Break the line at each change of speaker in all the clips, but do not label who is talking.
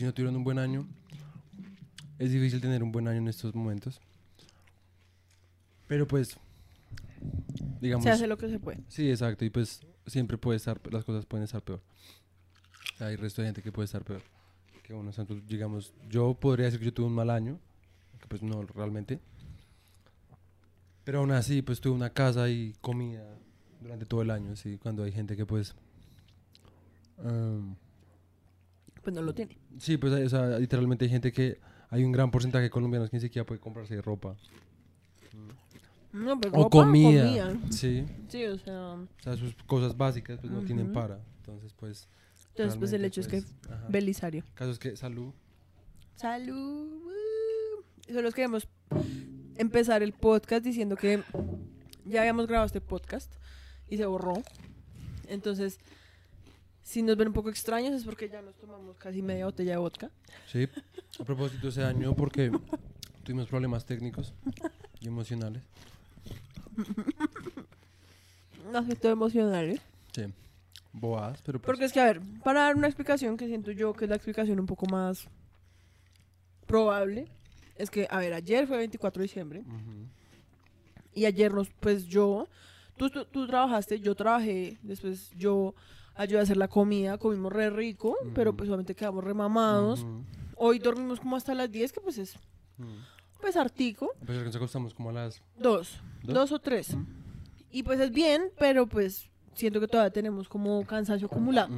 Si no tuvieron un buen año, es difícil tener un buen año en estos momentos. Pero pues, digamos.
Se hace lo que se puede.
Sí, exacto. Y pues siempre puede estar, las cosas pueden estar peor. Hay resto de gente que puede estar peor. Que uno, entonces, digamos, yo podría decir que yo tuve un mal año. Que pues no, realmente. Pero aún así, pues tuve una casa y comida durante todo el año. Sí, cuando hay gente que pues... em,
Pues no lo tiene.
sí, pues o sea, literalmente hay gente que... Hay un gran porcentaje de colombianos que ni siquiera puede comprarse ropa.
No, pero
O
ropa,
comida. Sí,
Sí, o sea.
o sea, sus cosas básicas pues no tienen para. Entonces, pues...
Entonces, pues el hecho es que.
pues, ajá.
Belisario.
Caso es que salud.
Salud. Solo queremos empezar el podcast diciendo que ya habíamos grabado este podcast y se borró. Entonces, si nos ven un poco extraños es porque ya nos tomamos casi media botella de vodka.
Sí, a propósito ese año porque tuvimos problemas técnicos y emocionales.
Un aspecto emocional, ¿eh?
Sí, boadas, pero pues,
Porque es que, a ver, para dar una explicación que siento yo que es la explicación un poco más probable, es que, a ver, ayer fue 24 de diciembre y ayer nos, pues yo, tú, tú, tú trabajaste, yo trabajé, después yo ayudé a hacer la comida, comimos re rico, pero pues obviamente quedamos remamados. Hoy dormimos como hasta las 10, que pues es, pues artico,
que nos acostamos como a las...
dos,
¿Dos?
dos o tres. Y pues es bien, pero pues siento que todavía tenemos como cansancio acumulado.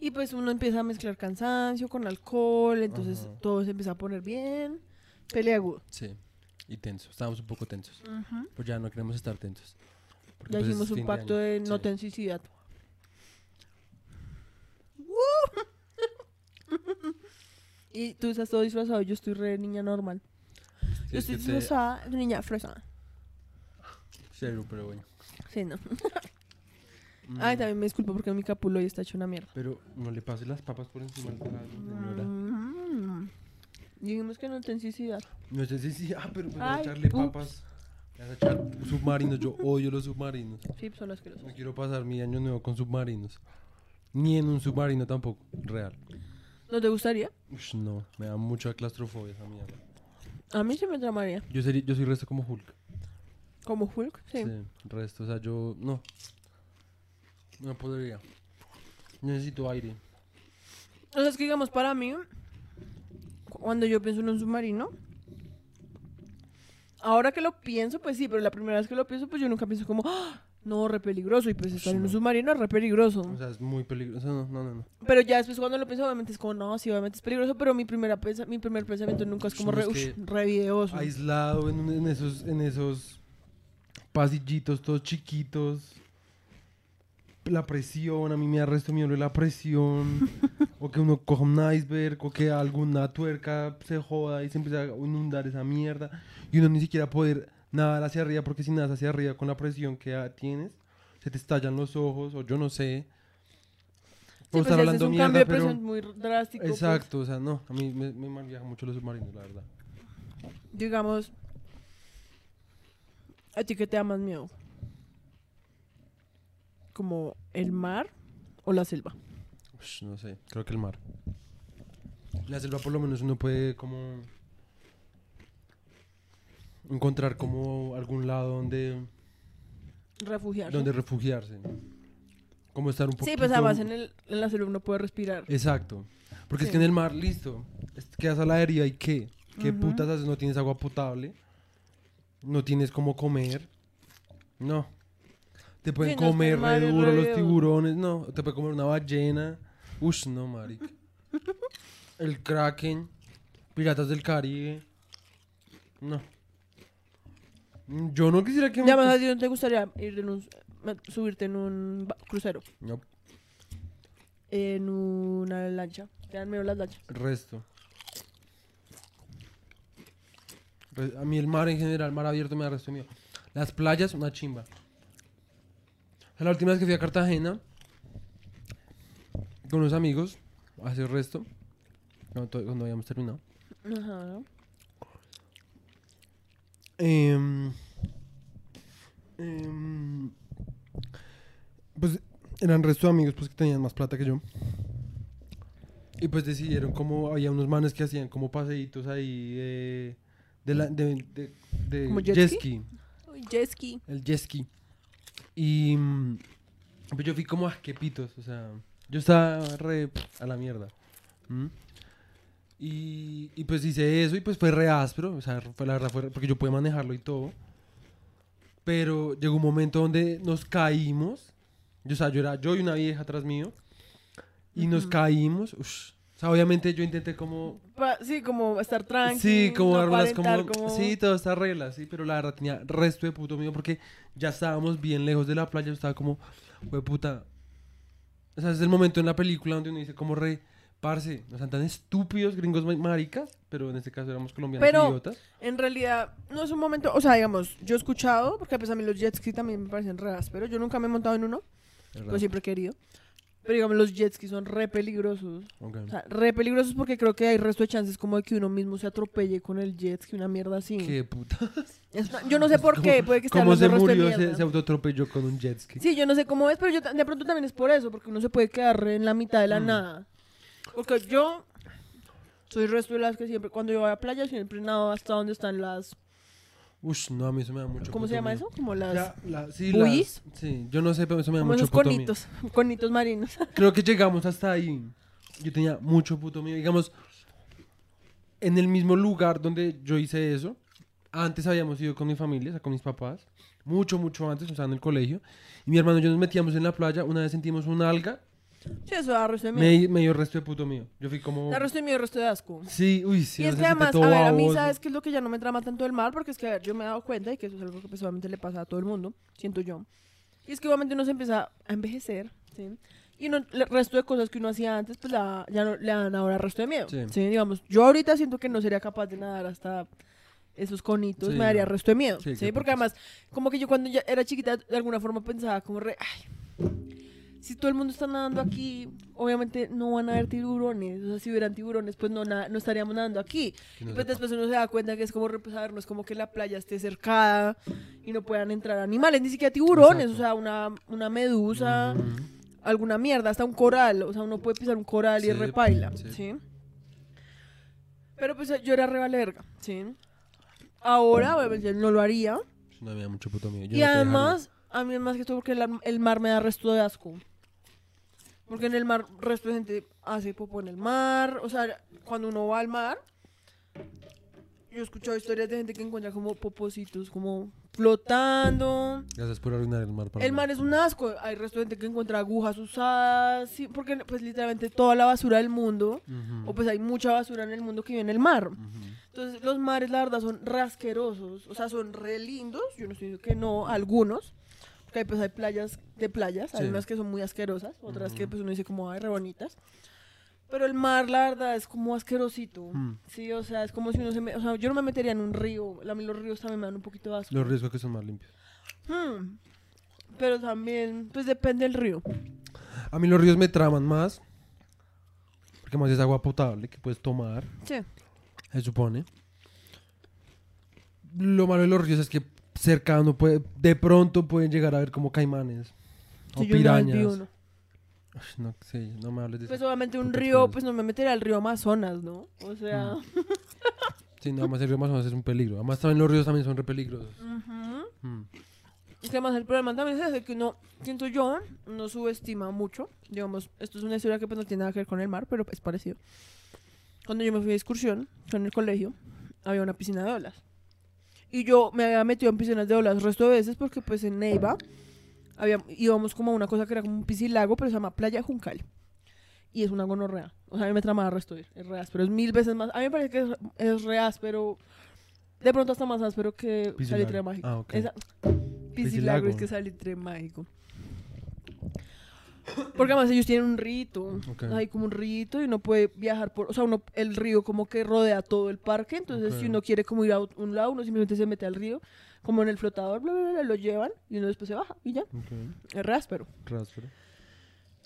Y pues uno empieza a mezclar cansancio con alcohol, entonces todo se empieza a poner bien peleagudo.
Sí, y tensos, estábamos un poco tensos. Pues ya no queremos estar tensos.
Ya
pues, es
hicimos un pacto
año.
de no
Sí.
tensicidad. Y tú estás todo disfrazado, yo estoy re niña normal.
Sí,
yo
es
estoy
que te-
disfrazada de niña fresa.
Cero, pero bueno.
Sí, no.
Mm,
Ay, también me disculpo porque mi capulo hoy está hecho una mierda.
Pero no le pases las papas por encima del plato, señora.
Mm. Dijimos que no tensicidad.
No sé si sí, ah, pero pues vas a
Ay,
echarle
ups.
papas. Le Vas a echar submarinos, yo odio los submarinos.
Sí, son asquerosos.
No quiero pasar mi año nuevo con submarinos. Ni en un submarino tampoco, real.
¿No te gustaría?
Ush, no, me da mucha claustrofobia esa mierda.
A mí se me tramaría.
Yo, sería, yo soy resto como Hulk.
Como Hulk, sí.
Sí, resto, o sea, yo no. No podría. Necesito aire.
O sea, es que digamos, para mí, cuando yo pienso en un submarino, ahora que lo pienso, pues sí, pero la primera vez que lo pienso, pues yo nunca pienso como, ¡Ah! No, re peligroso, y pues estar en un
no.
submarino es re peligroso.
O sea, es muy peligroso. No, no, no. no.
Pero ya después cuando lo pienso, obviamente es como, no, sí, obviamente es peligroso, pero mi, primera pensa- mi primer pensamiento nunca es como re, ush, re videoso.
Aislado en, un- en esos, en esos pasillitos todos chiquitos. La presión, a mí me arresto miedo la presión. o que uno coja un iceberg, o que alguna tuerca se joda y se empieza a inundar esa mierda. Y uno ni siquiera poder nadar hacia arriba, porque si nadas hacia arriba con la presión que tienes, se te estallan los ojos, o yo no sé.
Sí,
Puedo
pues,
hablando
es un
mierda,
cambio de presión muy drástico. pues.
Exacto, o sea, no, a mí me, me mucho los submarinos, la verdad.
digamos, ¿a ti qué te da más miedo? ¿Como el mar o la selva?
Ush, no sé, creo que el mar. La selva por lo menos uno puede como encontrar como algún lado donde,
Refugiarse.
donde refugiarse. Como estar un poquito...
Sí, pues además en, el, en la selva uno puede respirar.
Exacto. Porque es que en el mar, listo, quedas a la deriva y ¿qué? ¿Qué putas haces? No tienes agua potable, no tienes cómo comer, no. Te pueden
Sí, no,
comer re duro los tiburones, no. Te puede comer una ballena. Ush, no, marica. El Kraken, Piratas del Caribe. No. Mm, Yo no quisiera que
Ya más a ti no te gustaría ir en un, subirte en un crucero,
No,
en una lancha. Te dan miedo las lanchas.
el resto. Pues, a mí el mar en general, mar abierto me da resto miedo. Las playas, una chimba. La última vez que fui a Cartagena con unos amigos, hace el resto, cuando, cuando habíamos terminado.
Ajá.
Em, em, pues eran resto de amigos pues que tenían más plata que yo. Y pues decidieron como había unos manes que hacían como paseitos ahí de, de, la, de, de- de
¿Como jet
jet
ski?
ski,
Uy, jet ski.
el jet ski. Y pues yo fui como a quepitos, o sea, yo estaba re a la mierda. ¿Mm? Y, y pues hice eso y pues fue re áspero, o sea, fue la verdad, fue re- porque yo pude manejarlo y todo. Pero llegó un momento donde nos caímos. Yo, o sea, yo era yo y una vieja atrás mío. Y nos
Ujú.
caímos. ush. O sea, obviamente yo intenté como...
Sí, como estar tranqui.
sí, como
no
dar unas como,
aparentar
Sí, todas estas reglas, sí. Pero la verdad tenía resto de puto miedo porque ya estábamos bien lejos de la playa. Yo estaba como, fue puta. O sea, es el momento en la película donde uno dice como re... Parce, no sean tan estúpidos gringos ma- maricas, pero en este caso éramos colombianos
Pero-
idiotas.
En realidad, no es un momento, o sea, digamos, yo he escuchado, porque pues a mí los jet ski también me parecen re pero yo nunca me he montado en uno, lo siempre he querido. Pero digamos, los jet ski son re peligrosos.
Ok.
O sea, re peligrosos porque creo que hay resto de chances como de que uno mismo se atropelle con el jet ski, una mierda así.
Qué puta.
Es una- yo no sé por qué, puede que esté
¿Cómo se murió? Se, se autoatropelló con un jet ski.
Sí, yo no sé cómo es, pero yo de pronto también es por eso, porque uno se puede quedar en la mitad de la
Mm.
nada. Porque yo soy resto de las que siempre, cuando yo voy a playa, siempre nado hasta donde están las,
Ush, no, a mí eso me da mucho
¿cómo se llama eso? Como las,
la- sí,
¿Buoys?
las- sí, yo no sé, pero eso me da
como
mucho
esos
puto miedo.
conitos, conitos marinos.
Creo que llegamos hasta ahí. Yo tenía mucho puto miedo. Digamos, en el mismo lugar donde yo hice eso, antes habíamos ido con mi familia, o sea, con mis papás. Mucho, mucho antes, o sea, en el colegio. Y mi hermano y yo nos metíamos en la playa. Una vez sentimos un alga.
Sí, eso da resto de miedo.
Me, me dio resto de puto miedo. Yo fui como...
Resto de miedo, resto de asco.
Sí, uy, sí.
y es que además, a ver, a mí. ¿sabes qué es lo que ya no me trama tanto el mar? Porque es que, a ver, yo me he dado cuenta, y que eso es algo que personalmente le pasa a todo el mundo, siento yo. Y es que obviamente uno se empieza a envejecer, ¿sí? Y uno- el resto de cosas que uno hacía antes, pues la- ya no, le dan ahora resto de miedo.
Sí.
Sí. Digamos, yo ahorita siento que no sería capaz de nadar hasta esos conitos,
Sí,
me daría resto de miedo.
Sí,
Sí, porque además, como que yo cuando ya era chiquita, de alguna forma pensaba como re, ay, si todo el mundo está nadando aquí, obviamente no van a haber tiburones. O sea, si hubieran tiburones, pues no, na- no estaríamos nadando aquí. Y pues después uno se da cuenta que es como repesar, no es como que la playa esté cercada y no puedan entrar animales, ni siquiera tiburones,
Exacto.
o sea, una, una medusa,
Ujú.
alguna mierda, hasta un coral, o sea, uno puede pisar un coral y
Sí,
repaila,
sí.
sí. Pero pues yo era re vale verga, sí. Ahora, obviamente, no lo haría.
No me da mucho puto miedo. Yo
y
no
además, a mí más que todo porque el, el mar me da resto de asco. Porque en el mar, resto de gente hace popo en el mar. O sea, cuando uno va al mar, yo he escuchado historias de gente que encuentra como popositos, como flotando.
Gracias por arruinar el mar para
El mar es un asco. Hay resto de gente que encuentra agujas usadas. Sí, porque pues literalmente toda la basura del mundo,
Ujú.
o pues hay mucha basura en el mundo que vive en el mar.
Ujú.
Entonces, los mares, la verdad, son rasquerosos. O sea, son re lindos. Yo no estoy diciendo que no, algunos. Porque hay, pues, hay playas de playas. Hay
Sí.
unas que son muy asquerosas. Otras que pues, uno dice como, ay, re bonitas. Pero el mar, la verdad, es como asquerosito.
Mm.
Sí, o sea, es como si uno se... me- O sea, yo no me metería en un río. A mí los ríos también me dan un poquito de asco.
Los riesgos que son más limpios.
Hmm. Pero también, pues depende del río.
A mí los ríos me traman más. Porque más es agua potable que puedes tomar,
Sí.
se supone. Lo malo de los ríos es que cercano puede, de pronto pueden llegar a ver como caimanes. O
Sí, yo
pirañas.
uno.
Uy, no, sí, no me hables de
Pues
eso.
obviamente un río, pues no me metería al río Amazonas, ¿no? O sea...
Sí, nada más el río Amazonas es un peligro. Además también los ríos también son re peligrosos.
ujú.
Mm.
Y que además el problema también es ese que uno, siento yo, no subestima mucho. Digamos, esto es una historia que pues no tiene nada que ver con el mar, pero es parecido. Cuando yo me fui de excursión con el colegio, había una piscina de olas. Y yo me había metido en piscinas de olas el resto de veces porque pues en Neiva había, íbamos como a una cosa que era como un piscilago, pero se llama Playa Juncal. Y es una gonorrea. O sea, a mí me tramaba resto ir. Es re áspero. Es mil veces más. A mí me parece que es, es re áspero. De pronto hasta más áspero que
Piscilago.
Salitre Mágico.
Ah, ok.
Esa-
Piscilago.
Piscilago es que Salitre Mágico. Porque además ellos tienen un rito.
Ok.
Hay como un rito y uno puede viajar por. O sea, uno, el río como que rodea todo el parque. Entonces,
Ok.
si uno quiere como ir a un lado, uno simplemente se mete al río, como en el flotador, bla, bla, bla, lo llevan y uno después se baja y ya.
Ok.
Es ráspero.
Ráspero.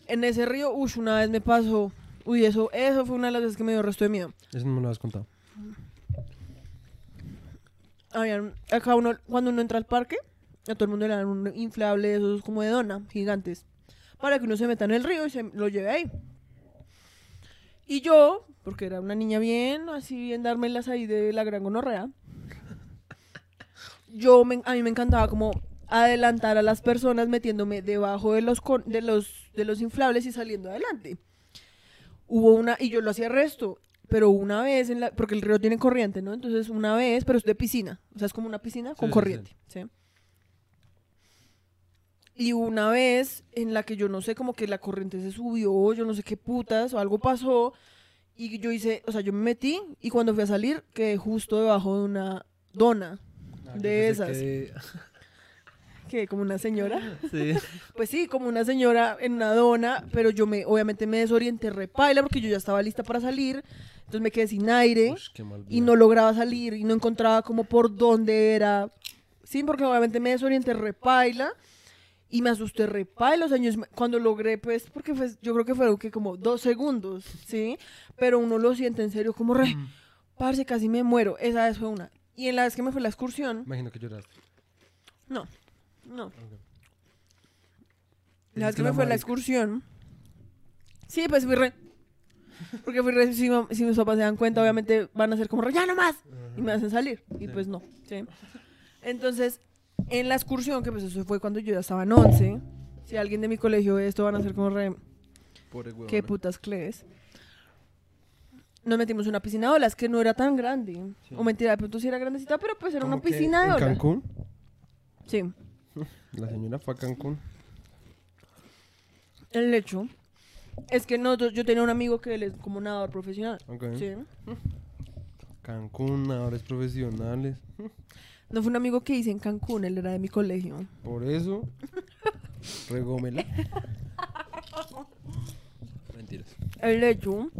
En ese río, uy, una vez me pasó. Uy, eso, eso fue una de las veces que me dio resto de miedo.
Eso no me lo has contado.
Habían, acá uno, cuando uno entra al parque, a todo el mundo le dan un inflable de esos como de dona, gigantes, para que uno se meta en el río y se lo lleve ahí. Y yo, porque era una niña bien, así bien dármelas ahí de la gran gonorrea, yo me- a mí me encantaba como adelantar a las personas metiéndome debajo de los, con- de los, de los inflables y saliendo adelante. Hubo una, y yo lo hacía resto, pero una vez, en la, porque el río tiene corriente, ¿no? Entonces una vez, pero es de piscina, o sea, es como una piscina con
Sí, sí,
corriente, ¿sí? Y una vez en la que yo no sé, como que la corriente se subió, yo no sé qué putas, o algo pasó, y yo hice, o sea, yo me metí, y cuando fui a salir, quedé justo debajo de una dona,
Ah,
de esas. que como una señora.
Sí.
Pues sí, como una señora en una dona, pero yo me, obviamente me desorienté repaila porque yo ya estaba lista para salir, entonces me quedé sin aire
Ush, qué
y no lograba salir y no encontraba como por dónde era. Sí, porque obviamente me desorienté repaila y me asusté repaila, o sea, yo- cuando logré, pues, porque fue, yo creo que fueron que como dos segundos, ¿sí? Pero uno lo siente en serio como re, parce, casi me muero, esa vez fue una. Y en la vez que me fue la excursión,
Imagino que lloraste.
no, no.
Ok.
La vez que me fue la excursión. Sí, pues fui re. Porque fui re. Si, si mis papás se dan cuenta, obviamente van a ser como re, ya no más. Y me hacen salir. Y
Sí.
pues no. ¿sí? Entonces, en la excursión, que pues eso fue cuando yo ya estaba en 11. Si alguien de mi colegio ve esto, van a ser como re.
Pobre huevona.
¿Qué putas crees? Nos metimos en una piscina de olas que no era tan grande.
Sí.
O mentira, de pronto sí era grandecita, pero pues era
¿Cómo
una
que
piscina de
¿En
olas.
Cancún?
Sí.
La señora fue a Cancún.
El hecho es que nosotros, yo tenía un amigo que él es como nadador profesional.
Ok.
Sí.
Cancún, nadadores profesionales.
No fue un amigo que hice en Cancún, él era de mi colegio.
Por eso, regómela. Mentiras.
El hecho,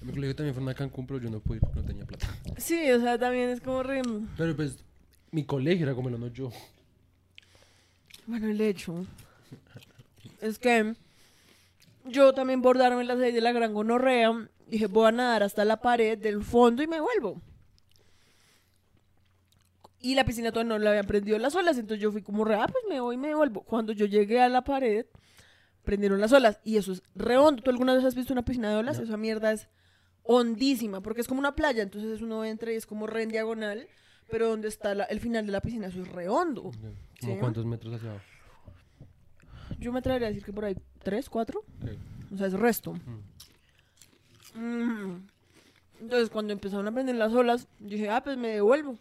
En mi colegio también fueron a Cancún, pero yo no pude ir porque no tenía plata.
sí, o sea, también es como re...
Pero pues, mi colegio era como no yo.
Bueno, el hecho es que yo también bordarme las seis de la gran gonorrea. Dije, voy a nadar hasta la pared del fondo y me vuelvo. Y la piscina todavía no le habían prendido las olas, entonces yo fui como re, ah, pues me voy y me vuelvo. Cuando yo llegué a la pared, prendieron las olas y eso es re hondo. ¿Tú alguna vez has visto una piscina de olas?
No.
Esa mierda es hondísima, porque es como una playa, entonces uno entra y es como re en diagonal, pero donde está la- el final de la piscina, eso es re hondo.
¿Como
Sí.
cuántos metros hacia abajo?
Yo me atrevería a decir que por ahí, ¿tres, cuatro? O sea, es resto. Mm. Entonces, cuando empezaron a prender las olas, dije, ah, pues me devuelvo.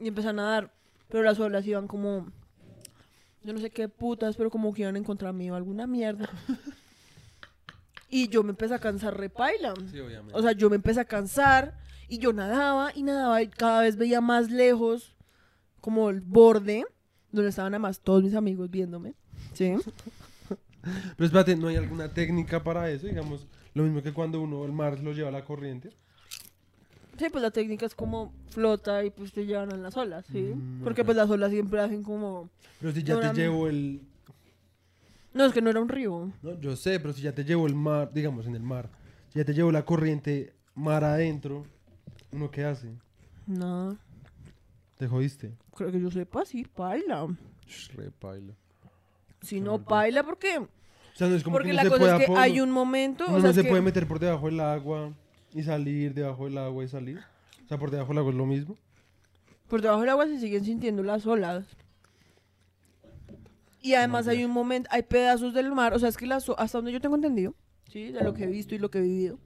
Y empecé a nadar. Pero las olas iban como. Yo no sé qué putas, pero como que iban en contra mío, alguna mierda. y yo me empecé a cansar repaila.
Sí, obviamente.
O sea, yo me empecé a cansar y yo nadaba y nadaba y cada vez veía más lejos, como el borde, donde estaban además todos mis amigos viéndome. ¿Sí?
Pero espérate, ¿no hay alguna técnica para eso? Digamos, lo mismo que cuando uno el mar lo lleva a la corriente.
Sí, pues la técnica es como flota y pues te llevan en las olas, ¿sí?
Mm,
Porque pues las olas siempre hacen como...
Pero si ya
No,
te
la-
llevo el...
No, es que no era un río.
No, yo sé, pero si ya te llevo el mar, digamos, en el mar, si ya te llevo la corriente mar adentro, ¿uno qué hace?
No,
Te jodiste.
creo que yo sepa, sí, paila.
Re paila.
Si
Qué
no, paila, porque...
O sea, no es como
Porque
que
la
uno se
cosa es que hay un momento...
uno
o sea,
no se
que-
puede meter por debajo del agua y salir debajo del agua y salir. O sea, por debajo del agua es lo mismo.
Por debajo del agua se siguen sintiendo las olas. Y además hay un momento, hay pedazos del mar, o sea, es que las, hasta donde yo tengo entendido, ¿sí? De lo que he visto y lo que he vivido.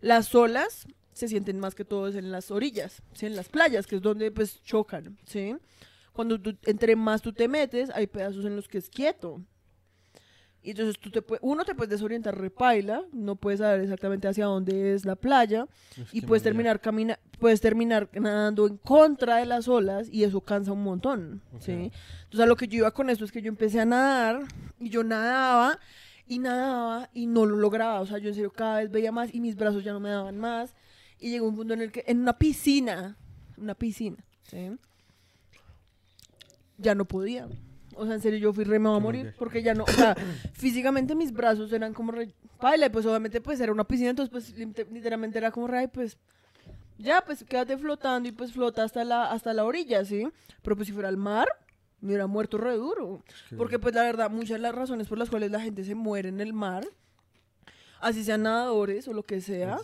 Las olas se sienten más que todo en las orillas, ¿sí? En las playas, que es donde pues chocan, ¿sí? Cuando tú, entre más tú te metes, hay pedazos en los que es quieto. Y entonces tú te uno te puedes desorientar repaila, no puedes saber exactamente hacia dónde es la playa y puedes terminar camina puedes terminar nadando en contra de las olas y eso cansa un montón. ¿sí? Entonces a lo que yo iba con esto es que yo empecé a nadar y yo nadaba y nadaba y no lo lograba. O sea, yo en serio cada vez veía más y mis brazos ya no me daban más. Y llegó un punto en el que, en una piscina, una piscina, ¿sí? Ya no podía. O sea, en serio, yo fui re, me voy a morir. Porque ya no, o sea, físicamente mis brazos eran como re. Paila, y pues obviamente pues era una piscina, entonces pues lit- literalmente era como re, ay, pues. Ya, pues quédate flotando y pues flota hasta la, hasta la orilla, ¿sí? Pero pues si fuera al mar, me hubiera muerto re duro.
que-
Porque pues la verdad, muchas de las razones por las cuales la gente se muere en el mar, así sean nadadores o lo que sea,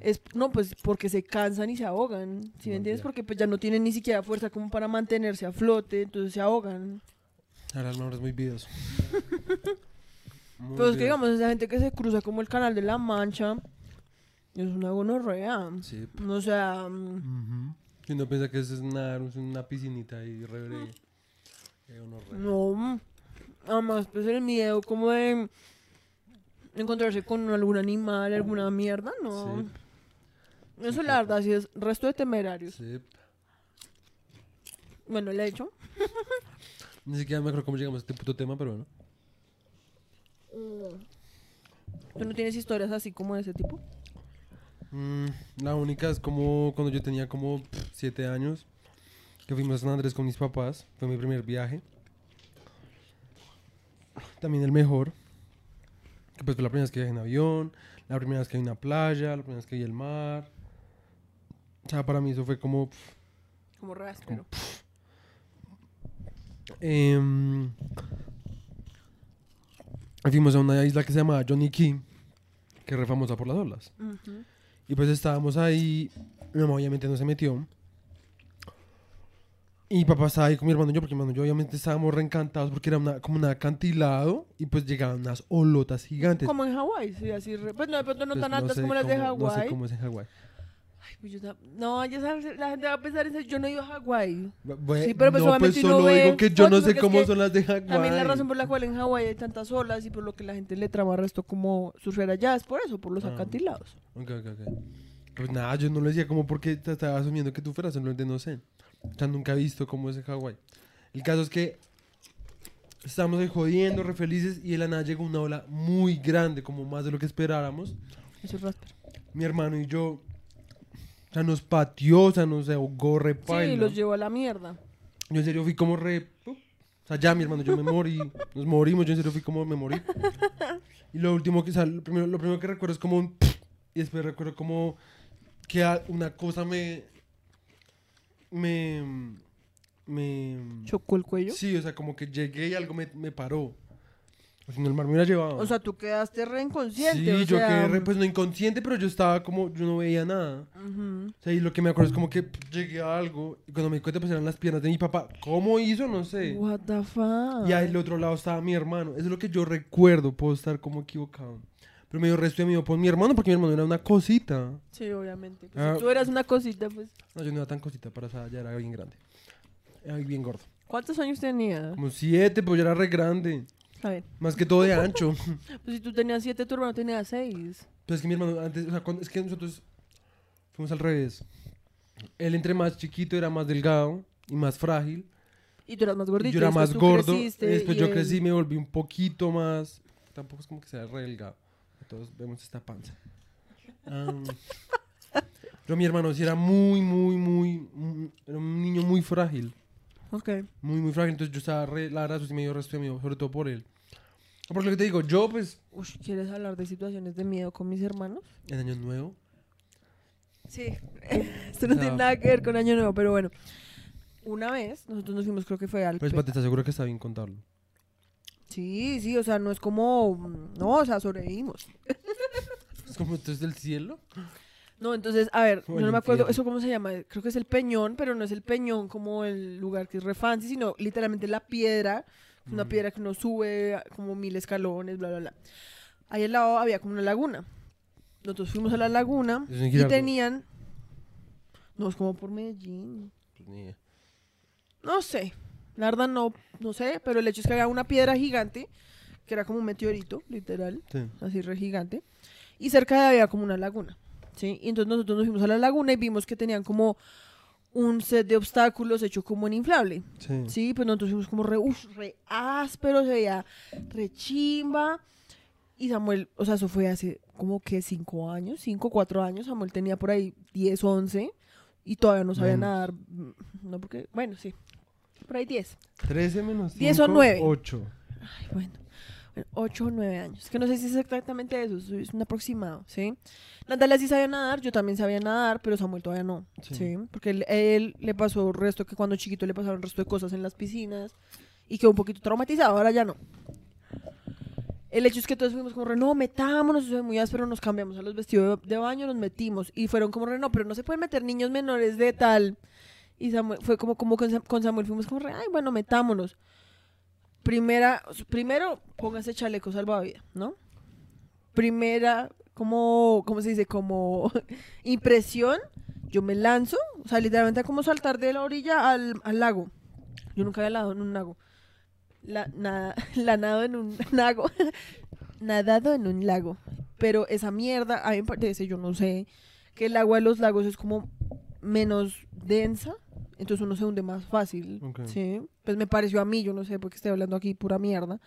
Se
es, no, pues porque se cansan y se ahogan, ¿sí me entiendes? Porque pues ya no tienen ni siquiera fuerza como para mantenerse a flote, entonces se ahogan.
Ahora el mar es muy videoso. Muy
Pero es que digamos, esa gente que se cruza como el canal de la Mancha, es una gonorrea.
Sí.
O sea, mm,
Ujú. Y uno piensa que eso es nadar, es una piscinita y re breve. Eh,
no. mm, Además, pues el miedo como de encontrarse con algún animal, alguna mierda, no.
Sí.
Eso
Sí,
la verdad sí es resto de temerarios.
Sí.
Bueno, el hecho.
Ni siquiera me acuerdo cómo llegamos a este puto tema, pero bueno.
¿Tú no tienes historias así como de ese tipo?
Mm, la única es como cuando yo tenía como pff, siete años, que fuimos a San Andrés con mis papás. Fue mi primer viaje. También el mejor. Que pues fue la primera vez que viajé en avión, la primera vez que vi una playa, la primera vez que vi el mar. O sea, para mí eso fue como... pff,
Como
Em, fuimos a una isla que se llama Johnny Key, que es re famosa por las olas.
Ujú.
Y pues estábamos ahí, mi mamá obviamente no se metió. Y papá estaba ahí con mi hermano y yo, porque mi hermano y yo obviamente estábamos reencantados porque era una, como un acantilado y pues llegaban unas olotas gigantes.
Como en Hawái, sí, así. re- Pues no, de pronto no
Pues
tan altas
sé
como las de Hawái.
No sé cómo es en Hawái.
Ay, pues yo no, ya sabes, la gente va a pensar en eso. Yo no he ido a Hawái.
Bu-
Sí, pero pues
no, pues solo
ve
digo que yo no sé
es
cómo
que
son las de Hawái.
También la razón por la cual en Hawái hay tantas olas y por lo que la gente le trama resto como surfear allá es por eso, por los
Ah.
acantilados.
Ok, ok, ok. Pues nada, yo no lo decía como porque te estaba asumiendo que tú fueras, simplemente no sé. O sea, nunca he visto cómo es en Hawái. El caso es que estábamos ahí jodiendo, re felices, y de la nada llegó una ola muy grande, como más de lo que esperáramos.
Eso es.
Mi hermano y yo, o sea, nos pateó, o sea, nos ahogó re
Sí, los llevó a la mierda.
Yo en serio fui como re... ¡pup! O sea, ya mi hermano, yo me morí, nos morimos, yo en serio fui como me morí. Y lo último que, o sea, lo primero, lo primero que recuerdo es como un... Y después recuerdo como que una cosa me... Me... Me...
Chocó el cuello.
Sí, o sea, como que llegué y algo me, me paró. O si no, el mar me hubiera llevado.
O sea, tú quedaste re inconsciente.
sí,
o
yo
sea,
quedé re, pues no inconsciente, pero yo estaba como, yo no veía nada.
ujú.
O sea, y lo que me acuerdo es como que llegué a algo y cuando me di cuenta pues eran las piernas de mi papá. ¿Cómo hizo? No sé.
What the fuck.
Y al otro lado estaba mi hermano. Eso es lo que yo recuerdo. Puedo estar como equivocado. Pero me dio resto de mí por mi hermano porque mi hermano era una cosita.
Sí, obviamente. Pues,
Ah.
Si tú eras una cosita, pues.
No, yo no era tan cosita para esa, ya era bien grande. Era bien gordo.
¿Cuántos años tenías?
Como siete, pues ya era re grande. Más que todo de ancho.
Pues si tú tenías siete, tu hermano tenía seis.
Pues es que mi hermano antes, o sea, cuando- es que nosotros fuimos al revés. Él entre más chiquito era más delgado y más frágil.
Y tú eras más
Y
gordito.
yo era más gordo. Después yo
él-
crecí me volví un poquito más. Tampoco es como que sea re delgado. Todos vemos esta panza. Am, pero mi hermano sí era muy, muy, muy. mm, Era un niño muy frágil.
Ok.
Muy, muy frágil. Entonces yo estaba re. La verdad, eso sí me dio resto de miedo, sobre todo por él. Por lo que te digo, yo, pues.
Uy, ¿quieres hablar de situaciones de miedo con mis hermanos?
En Año Nuevo.
Sí. Esto no tiene nada que ver con Año Nuevo, pero bueno. Una vez, nosotros nos fuimos, creo que fue al...
Pues, Pati, ¿estás seguro que está bien contarlo?
Sí, sí, o sea, no es como... No, o sea, sobrevivimos.
¿Es como esto es del cielo?
No, entonces, a ver, yo no me acuerdo. ¿eso cómo se llama? Creo que es el Peñón, pero no es el Peñón como el lugar que es re fancy, sino literalmente la piedra, una
Mm.
piedra que uno sube como mil escalones, bla, bla, bla. Ahí al lado había como una laguna. Nosotros fuimos a la laguna y tenían... No, es como por Medellín.
Pues.
No sé, la verdad no, no sé, pero el hecho es que había una piedra gigante, que era como un meteorito, literal,
Sí.
así re gigante, y cerca de ahí había como una laguna, ¿sí? Y entonces nosotros nos fuimos a la laguna y vimos que tenían como un set de obstáculos hecho como en inflable,
Sí.
¿sí? Pues nosotros fuimos como re, uf, re áspero, se veía re chimba, Y Samuel, o sea, eso fue hace como que cinco años, cinco, cuatro años. Samuel tenía por ahí 10, 11 y todavía no sabía
Menos.
nadar. No, porque, bueno, sí, por ahí 10.
13 menos 5,
10 o 9.
8.
Ay, bueno. Bueno, 8 o 9 años. Que no sé si es exactamente eso, es- un aproximado, ¿sí? Natalia sí sabía nadar, yo también sabía nadar, pero Samuel todavía no,
Sí.
¿sí? Porque él, él le pasó el resto que cuando chiquito le pasaron el resto de cosas en las piscinas y quedó un poquito traumatizado, ahora ya no. El hecho es que todos fuimos como re, no, metámonos, eso es muy áspero, nos cambiamos a los vestidos de, baño, nos metimos y fueron como re, no, pero no se pueden meter niños menores de tal. Y Samuel, fue como, como con Samuel fuimos como re, ay, bueno, metámonos. Primera, primero, póngase chaleco salvavidas, ¿no? Primera, como, ¿cómo se dice? Como impresión, yo me lanzo, o sea, literalmente como saltar de la orilla al, lago. Yo nunca había nadado en un lago. La, nada, la nado en un lago. Nadado en un lago. Pero esa mierda, a mí me parece, yo no sé, que el agua de los lagos es como menos densa, entonces uno se hunde más fácil.
Ok.
Sí, pues me pareció a mí, yo no sé por qué estoy hablando aquí pura mierda.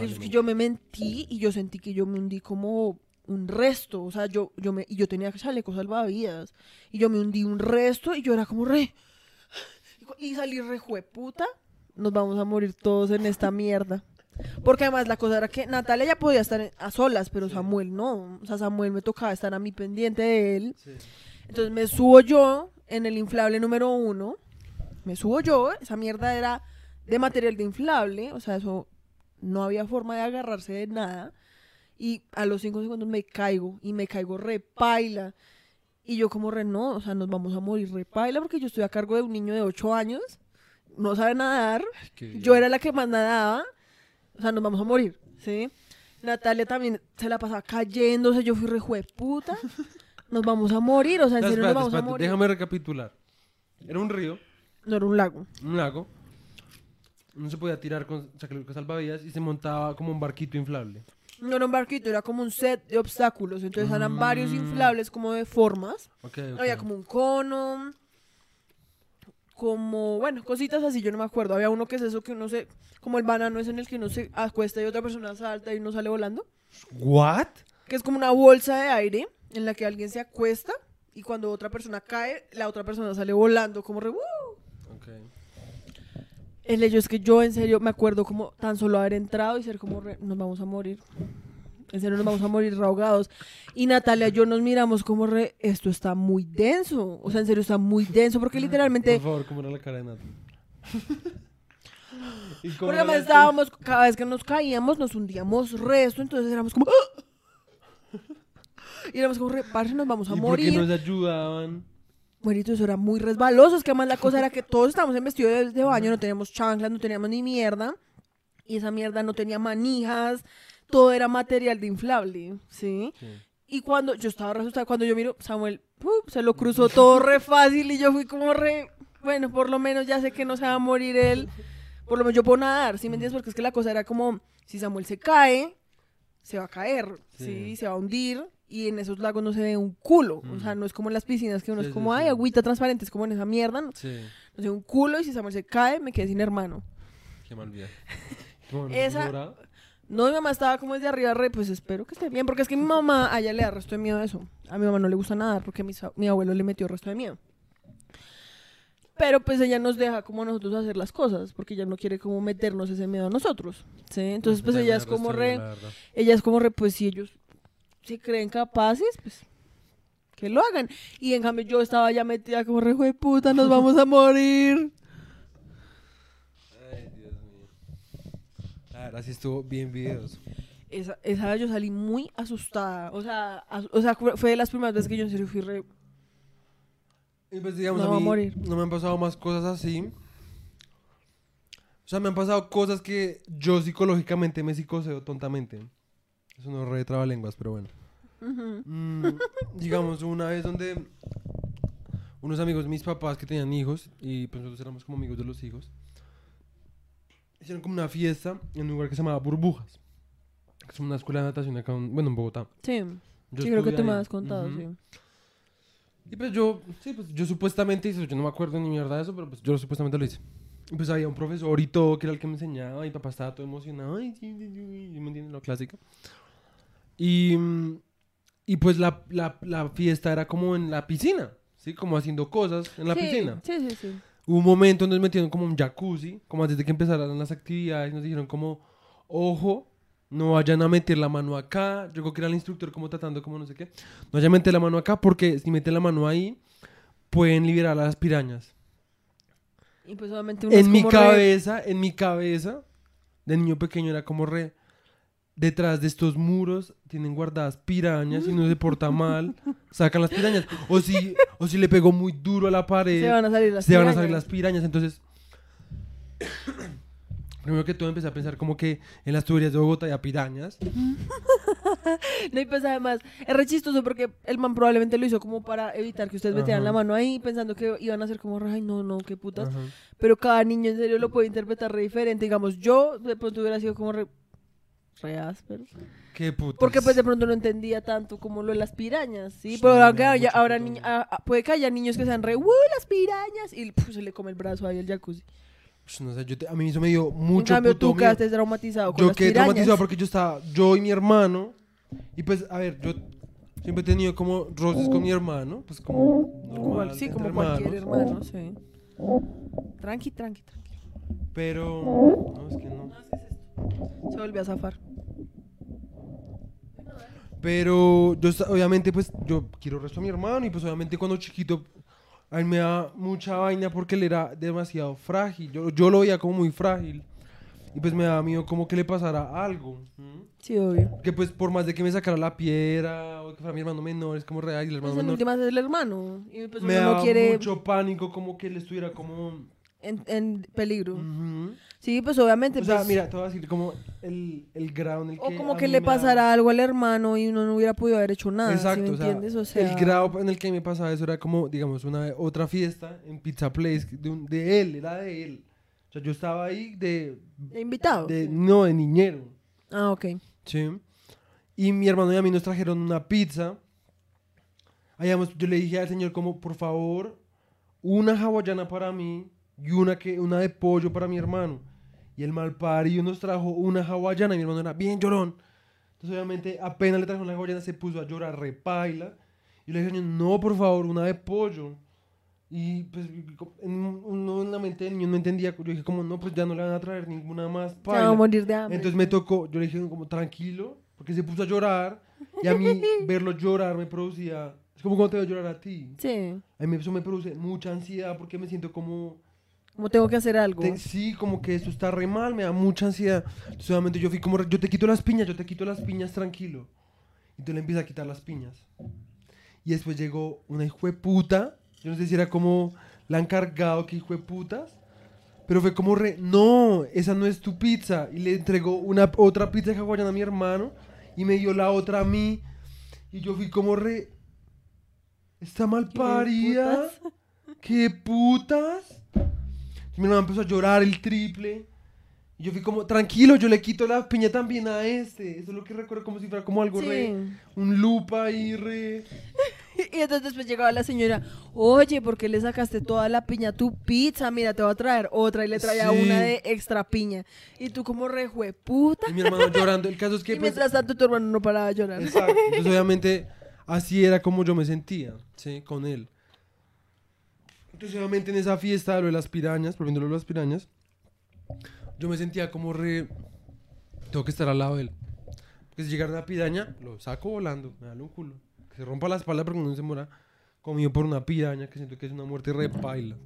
Es que yo me mentí y yo sentí que yo me hundí como un resto, o sea, yo, yo me, y yo tenía chalecos salvavidas, y yo me hundí un resto y yo era como re, y salí re jueputa, nos vamos a morir todos en esta mierda. Porque además la cosa era que Natalia ya podía estar a solas, pero
Sí.
Samuel no, o sea, Samuel me tocaba estar a mi pendiente de él,
Sí.
entonces me subo yo en el inflable número uno. Me subo yo. Esa mierda era de material de inflable. O sea, eso no había forma de agarrarse de nada. Y a los cinco segundos me caigo. Y me caigo repaila. Y yo como re, no, o sea, nos vamos a morir repaila porque yo estoy a cargo de un niño de ocho años. No sabe nadar. Yo era la que más nadaba. O sea, nos vamos a morir, ¿sí? Natalia también se la pasaba cayéndose. Yo fui re puta. Nos vamos a morir. O sea, en
No,
serio nos
espérate,
vamos a morir.
Déjame recapitular. Era un río,
No era un lago.
un lago. Uno se podía tirar con chalecos salvavidas y se montaba como un barquito inflable.
No era un barquito, era como un set de obstáculos. Entonces eran varios
Mm.
inflables como de formas.
Ok, ok.
Había como un cono. Como, bueno, cositas así, yo no me acuerdo. Había uno que es eso que uno se. Como el banano es en el que uno se acuesta y otra persona salta y uno sale volando.
¿What?
Que es como una bolsa de aire en la que alguien se acuesta y cuando otra persona cae, la otra persona sale volando como re. ¡uh!
Ok.
El hecho es que yo en serio me acuerdo como tan solo haber entrado y ser como re, nos vamos a morir. En serio nos vamos a morir ahogados. Y Natalia y yo nos miramos como re, esto está muy denso. O sea, en serio está muy denso porque literalmente...
Por favor, ¿cómo era la cara
Porque además estábamos, cada vez que nos caíamos, nos hundíamos resto, entonces éramos como... ¡ah! Y éramos como, parce, nos vamos a
¿Y por
morir.
qué nos ayudaban?
Buenito, eso era muy resbaloso. Es que además la cosa era que todos estábamos en vestido de, de baño, no teníamos chanclas, no teníamos ni mierda. Y esa mierda no tenía manijas, todo era material de inflable, ¿sí?
Sí.
Y cuando yo estaba asustada, cuando yo miro, Samuel se lo cruzó todo re fácil y yo fui como re, bueno, por lo menos ya sé que no se va a morir él. Por lo menos yo puedo nadar, ¿sí me entiendes? Porque es que la cosa era como, si Samuel se cae, se va a caer, ¿sí?
Sí.
Se va a hundir y en esos lagos no se ve un culo. O sea, no es como en las piscinas que uno
Sí,
es
sí,
como,
sí.
ay, agüita transparente, es como en esa mierda, no,
Sí.
no se ve un culo y si Samuel se cae, me quedé sin hermano.
Qué mal vida. ¿Tu mamá no
Esa-? No, mi mamá estaba como desde arriba, re, pues espero que esté bien, porque es que mi mamá, a ella le da resto de miedo eso. A mi mamá no le gusta nadar porque mi, sa- mi abuelo le metió resto de miedo. Pero pues ella nos deja como nosotros hacer las cosas, porque ella no quiere como meternos ese miedo a nosotros, ¿sí? Entonces pues ella es como re, ella es como re, pues si ellos se creen capaces, pues que lo hagan. Y en cambio yo estaba ya metida como re, "Jue de puta, nos vamos a morir.
Ay, Dios mío. La verdad sí estuvo bien videos.
Esa, esa vez yo salí muy asustada, o sea, as- o sea, fue de las primeras veces que yo en serio fui re,
Y pues digamos,
No
a
va a
mí
morir.
no me han pasado más cosas así. O sea, me han pasado cosas que yo psicológicamente me psicoseo tontamente. Eso no re lenguas, pero bueno. Mm, digamos, una vez donde unos amigos de mis papás que tenían hijos, y pues nosotros éramos como amigos de los hijos, hicieron como una fiesta en un lugar que se llamaba Burbujas. Que es una escuela de natación acá, en- bueno, en Bogotá.
Sí,
Yo
sí, creo que tú me has contado,
Ujú.
sí.
Y pues yo, sí, pues yo supuestamente hice, yo no me acuerdo ni mierda de eso, pero pues yo supuestamente lo hice. Y pues había un profesor y todo que era el que me enseñaba, y papá estaba todo emocionado, ay, sí, sí, sí, sí", ¿me entiendes? Lo clásico. Y, mm, y pues la, la, la fiesta era como en la piscina, ¿sí? Como haciendo cosas en la
Sí,
piscina.
Sí, sí, sí.
Hubo un momento donde nos metieron como un jacuzzi, como antes de que empezaran las actividades, nos dijeron como, ojo, no vayan a meter la mano acá. Yo creo que era el instructor como tratando como no sé qué. No vayan a meter la mano acá porque si meten la mano ahí, pueden liberar a las pirañas.
Y pues obviamente
En mi
re-
cabeza, en mi cabeza, de niño pequeño era como re... Detrás de estos muros tienen guardadas pirañas y no se porta mal, sacan las pirañas. O si, o si le pegó muy duro a la pared,
se van a salir las
se van a salir las pirañas. Entonces, primero que todo empecé a pensar como que en las tuberías de Bogotá había pirañas.
No, y pues además, es re chistoso porque el man probablemente lo hizo como para evitar que ustedes metieran la mano ahí pensando que iban a ser como, ay, no, no, qué putas.
Ajá.
Pero cada niño en serio lo puede interpretar re diferente. Digamos, yo de pronto hubiera sido como re, re áspero.
Qué putas.
Porque pues de pronto no entendía tanto como lo de las pirañas, ¿sí?
Sí,
Pero aunque haya- ahora ni-
miedo.
ah, ah, puede que haya niños que sean re, ¡uh, las pirañas! Y puf, se le come el brazo ahí al jacuzzi.
Pues, no sé, yo te- a mí eso me dio
en
mucho
cambio,
puto
tú
miedo.
quedaste traumatizado con
Yo
las
quedé
pirañas.
traumatizado porque yo estaba, yo y mi hermano, y pues, a ver, yo siempre he tenido como roces con mi hermano, pues como normal,
Igual, sí, como cualquier hermano, sí. Tranqui, tranqui, tranqui.
Pero, no, es que no.
Se volvió a zafar.
Pero yo, obviamente, pues, yo quiero resto a mi hermano, y pues, obviamente, cuando chiquito, a él me da mucha vaina porque él era demasiado frágil. Yo, yo lo veía como muy frágil, y pues me daba miedo como que le pasara algo.
Sí, obvio.
Que pues, por más de que me sacara la piedra, o que fuera mi hermano menor, es como real, y el hermano
Pues en
menor.
últimas es el hermano. Y pues
me
uno
daba
no quiere
mucho pánico como que él estuviera como...
en, en peligro.
Ujú.
Sí, pues obviamente.
O sea,
pues,
mira, te voy a decir como el, el grado en el que...
o como que le pasara algo al hermano y uno no hubiera podido haber hecho nada. ¿sí
Exacto,
me
o sea,
entiendes? O sea,
el grado en el que me pasaba eso era como, digamos, una otra fiesta en Pizza Place de, un- de él, era de él. O sea, yo estaba ahí de...
de invitado.
de no, de niñero.
Ah, ok.
Sí. Y mi hermano y a mí nos trajeron una pizza. Habíamos- yo le dije al señor como, por favor, una hawaiana para mí y una, que, una de pollo para mi hermano. Y el malparido nos trajo una hawaiana y mi hermano era bien llorón. Entonces obviamente apenas le trajo la hawaiana se puso a llorar repaila. Y le dije, no, por favor, una de pollo. Y pues en, uno en la mente del niño no entendía. Yo dije como, no, pues ya no le van a traer ninguna más
Se va a morir de hambre.
Entonces me tocó, yo le dije como tranquilo, porque se puso a llorar y a mí verlo llorar me producía, es como cuando te veo llorar a ti.
Sí.
A mí eso me produce mucha ansiedad porque me siento como,
Como tengo que hacer algo.
te- sí, como que esto está re mal, me da mucha ansiedad. Obviamente yo fui como, yo te quito las piñas, yo te quito las piñas tranquilo. Y tú le empiezas a quitar las piñas. Y después llegó una hijo de puta, yo no sé si era como la han cargado que hijo de putas. Pero fue como re, no, esa no es tu pizza. Y le entregó una otra pizza de hawaiana a mi hermano y me dio la otra a mí. Y yo fui como re, está mal
¿Qué
parida. ¿Qué putas? Y mi hermano empezó a llorar el triple. Y yo fui como, tranquilo, yo le quito la piña también a este. Eso es lo que recuerdo como si fuera como algo re, un lupa ahí re.
Y entonces después llegaba la señora, oye, ¿por qué le sacaste toda la piña a tu pizza? Mira, te voy a traer otra. Y le traía
Sí.
una de extra piña. Y tú como re puta.
Y mi hermano llorando. El caso es que
Y
pues,
mientras tanto tu hermano no paraba de llorar.
Exacto. Entonces, obviamente, así era como yo me sentía, ¿sí? Con él. Entonces, obviamente, en esa fiesta, lo de las pirañas, volviendo a lo de las pirañas, yo me sentía como re... Tengo que estar al lado de él. Porque si llegara una piraña, lo saco volando, me da un culo. Que se rompa la espalda porque no se muera comido por una piraña, que siento que es una muerte re paila.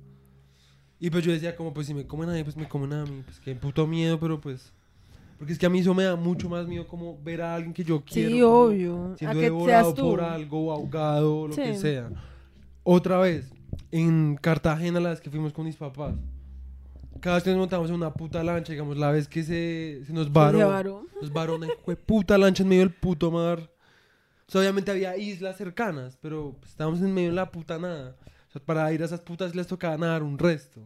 Y pues yo decía como, pues si me comen a mí, pues me comen a mí. Pues qué puto miedo, pero pues... Porque es que a mí eso me da mucho más miedo como ver a alguien que yo quiero.
Sí, obvio. A
Siendo
que
devorado
seas tú.
por algo, ahogado, lo que
Sí.
sea. Otra vez, en Cartagena, la vez que fuimos con mis papás. Cada vez que nos montamos en una puta lancha, digamos, la vez que se, se nos varó. Nos varó una puta lancha en medio del puto mar. O sea, obviamente había islas cercanas, pero pues, estábamos en medio de la puta nada. O sea, para ir a esas putas les tocaba nadar un resto.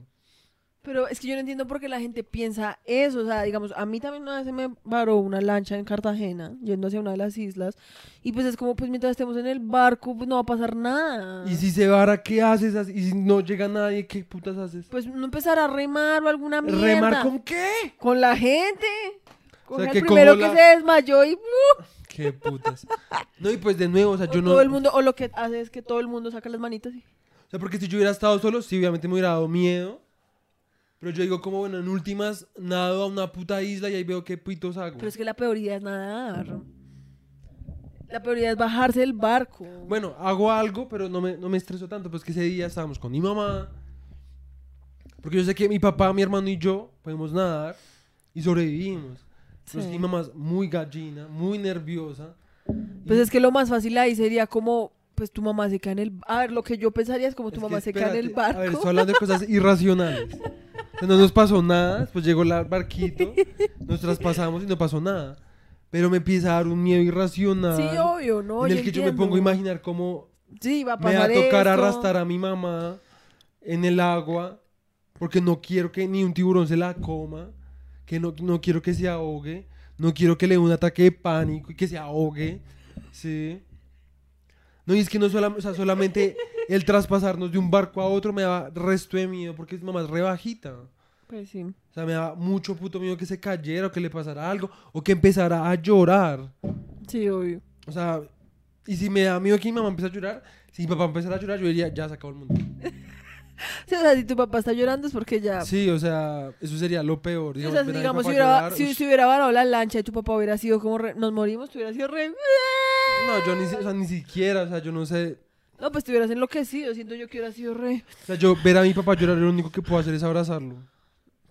Pero es que yo no entiendo por qué la gente piensa eso. O sea, digamos, a mí también una vez se me varó una lancha en Cartagena, yendo hacia una de las islas. Y pues es como, pues mientras estemos en el barco, pues no va a pasar nada.
Y si se vara, ¿qué haces? Y si no llega nadie, ¿qué putas haces?
Pues no empezar a remar o alguna mierda.
¿Remar con qué?
Con la gente. Con
sea,
el
que
primero que se desmayó y... ¡uh!
Qué putas. No, y pues de nuevo, o sea,
O
yo no.
todo el mundo, o lo que hace es que todo el mundo saca las manitas y...
O sea, porque si yo hubiera estado solo, sí, obviamente me hubiera dado miedo. Pero yo digo, como bueno, en últimas, nado a una puta isla y ahí veo qué pitos hago.
Pero es que la peor idea es nadar. La peor idea es bajarse del barco.
Bueno, hago algo, pero no me, no me estreso tanto. Pues que ese día estábamos con mi mamá. Porque yo sé que mi papá, mi hermano y yo podemos nadar y sobrevivimos.
Sí.
mi mamá es muy gallina, muy nerviosa.
Pues
y-
es que lo más fácil ahí sería como, pues tu mamá se cae en el... A ver, lo que yo pensaría es como tu
es
mamá
que
se cae en el
espérate,
barco.
A ver, estoy hablando de cosas irracionales. Sea, no nos pasó nada, después llegó el barquito, nos traspasamos y no pasó nada. Pero me empieza a dar un miedo irracional.
Sí, obvio, ¿no?
en el que yo me pongo a imaginar cómo
Sí, va a
me va a tocar
esto.
arrastrar a mi mamá en el agua porque no quiero que ni un tiburón se la coma, que no, no quiero que se ahogue, no quiero que le dé un ataque de pánico y que se ahogue, ¿sí? No, y es que no solam- o sea, solamente el traspasarnos de un barco a otro me da resto de miedo porque mi mamá es re bajita.
Pues sí.
O sea, me da mucho puto miedo que se cayera o que le pasara algo o que empezara a llorar.
Sí, obvio.
O sea, y si me da miedo que mi mamá empiece a llorar, si mi papá empezara a llorar, yo diría, ya se acabó el mundo.
O sea, si tu papá está llorando es porque ya...
Sí, o sea, eso sería lo peor.
Sí, o
Digamos,
sea, digamos, si hubiera,
llorar,
si, si hubiera varado la lancha y tu papá hubiera sido como re- nos morimos, tú hubieras sido re...
No, yo ni, o sea, ni siquiera, o sea, yo no sé.
No, pues te hubieras enloquecido, siento yo que hubiera sido re...
O sea, yo ver a mi papá llorar, lo único que puedo hacer es abrazarlo.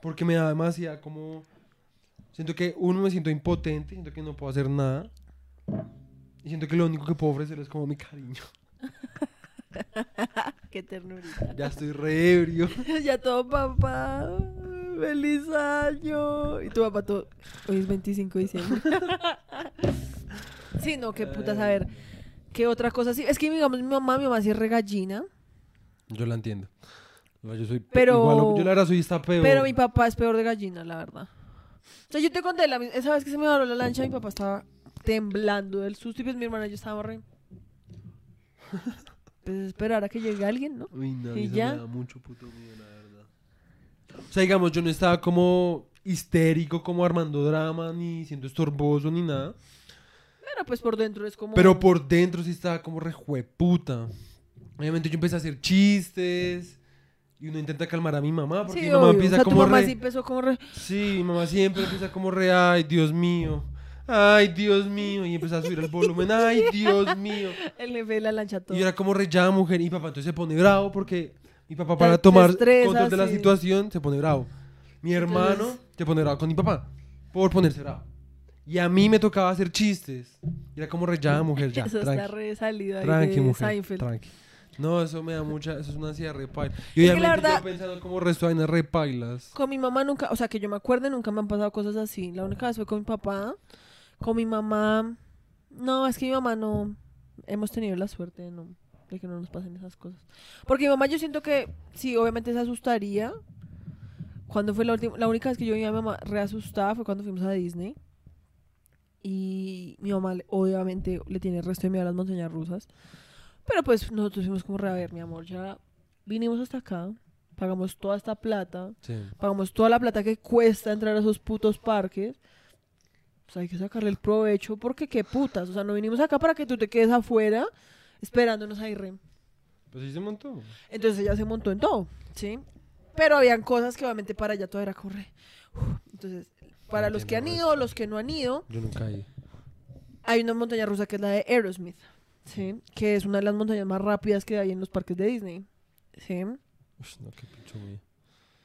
Porque me da demasiada como... Siento que uno me siento impotente, siento que no puedo hacer nada. Y siento que lo único que puedo ofrecer es como mi cariño.
Qué ternurita.
Ya estoy re ebrio.
ya todo, papá. Feliz año. Y tu papá todo... Hoy es 25 de diciembre. sí, no, qué putas, a ver. ¿Qué otra cosa? Sí, es que digamos, mi mamá, mi mamá sí es regallina.
Yo la entiendo. Yo soy
Pero-
igual, yo la verdad soy esta peor.
Pero mi papá es peor de gallina, la verdad. O sea, yo te conté, la, esa vez que se me varó la lancha, mi papá estaba temblando del susto y pues mi hermana y yo estábamos re... Pues esperar a que llegue alguien, ¿no?
Uy, no,
¿Y
eso
ya?
me da mucho puto miedo, la verdad. O sea, digamos, yo no estaba como histérico, como armando drama, ni siendo estorboso, ni nada.
Pero pues por dentro es como...
Pero por dentro sí estaba como rejueputa. Obviamente yo empecé a hacer chistes. Y uno intenta calmar a mi mamá, porque
Sí,
mi mamá
obvio.
empieza
o sea, tu
como
mamá
re...
sí empezó como re...
Sí, mi mamá siempre empieza como re, ay, Dios mío. Ay, Dios mío. Y empieza a subir el volumen, ay, Dios mío.
El jefe de la lancha todo.
Y era como re ya mujer. Y papá entonces se pone bravo porque mi papá para
te
tomar
estresa,
control de la
sí.
situación se pone bravo. Mi hermano
Entonces-
se pone bravo con mi papá por ponerse bravo. Y a mí me tocaba hacer chistes. Y era como re ya mujer, ya.
Eso está
tranqui,
re salido ahí
tranqui
de
mujer.
Seinfeld.
Tranqui. No, eso me da mucha, eso es una ansiedad repaila. Y
que la
obviamente
verdad-
yo pensando como resto de repailas.
Con mi mamá nunca, o sea, que yo me acuerde, nunca me han pasado cosas así. La única vez fue con mi papá. Con mi mamá, no, es que mi mamá no, hemos tenido la suerte de, no, de que no nos pasen esas cosas. Porque mi mamá yo siento que, sí, obviamente se asustaría. Cuando fue la última, la única vez que yo vi a mi mamá reasustada fue cuando fuimos a Disney. Y mi mamá, obviamente, le tiene el resto de miedo a las montañas rusas. Pero pues nosotros fuimos como re, a ver, mi amor, ya vinimos hasta acá, pagamos toda esta plata,
Sí.
pagamos toda la plata que cuesta entrar a esos putos parques. Pues hay que sacarle el provecho porque qué putas. O sea, no vinimos acá para que tú te quedes afuera esperándonos ahí, re.
Pues sí se montó.
Entonces ella se montó en todo, ¿sí? Pero habían cosas que obviamente para ella todo era correr. Entonces, para los que han ido, los que no han ido,
Yo nunca he ido.
hay una montaña rusa que es la de Aerosmith, ¿sí? Que es una de las montañas más rápidas que hay en los parques de Disney, ¿sí?
Ush, no, qué pincho.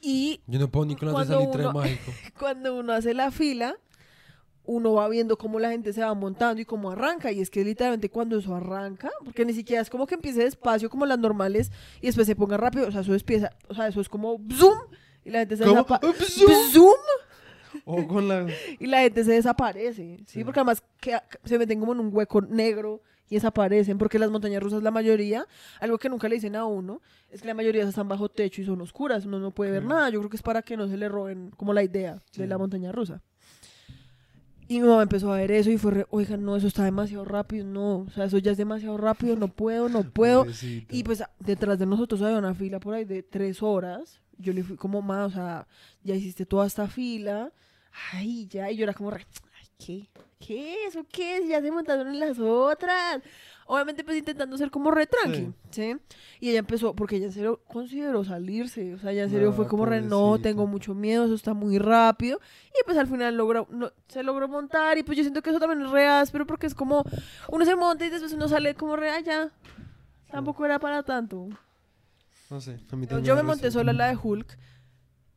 Y
Yo no puedo ni con las de
uno-
mágico.
cuando uno hace la fila, uno va viendo cómo la gente se va montando y cómo arranca. Y es que literalmente cuando eso arranca, porque ni siquiera es como que empiece despacio como las normales y después se ponga rápido. O sea, eso empieza, o sea, eso es como zoom y la gente se
¿Cómo?
desapa-
¡Zoom!
zoom,
O con la...
y la gente se desaparece. Sí,
Sí.
porque además que- se meten como en un hueco negro y desaparecen, porque las montañas rusas, la mayoría, algo que nunca le dicen a uno, es que la mayoría están bajo techo y son oscuras, uno no puede ver nada. Yo creo que es para que no se le roben como la idea
Sí.
de la montaña rusa. Y mi mamá empezó a ver eso y fue, re, oigan, no, eso está demasiado rápido, no, o sea, eso ya es demasiado rápido, no puedo, no puedo.
Pobrecita.
Y pues detrás de nosotros había una fila por ahí de tres horas. Yo le fui como, ma, o sea, ya hiciste toda esta fila. Ay, ya. Y yo era como, re, ay, ¿qué? ¿Qué? ¿Eso qué es? Ya se montaron en las otras. Obviamente, pues intentando ser como re tranqui, ¿sí? Y ella empezó, porque ella en serio consideró salirse. O sea, ella en serio
No,
fue como re, no, tengo mucho miedo, eso está muy rápido. Y pues al final logró, no, se logró montar. Y pues yo siento que eso también es re áspero, porque es como, uno se monta y después uno sale como re allá. Tampoco era para tanto.
No sé. a mí también
yo me monté sola la de Hulk.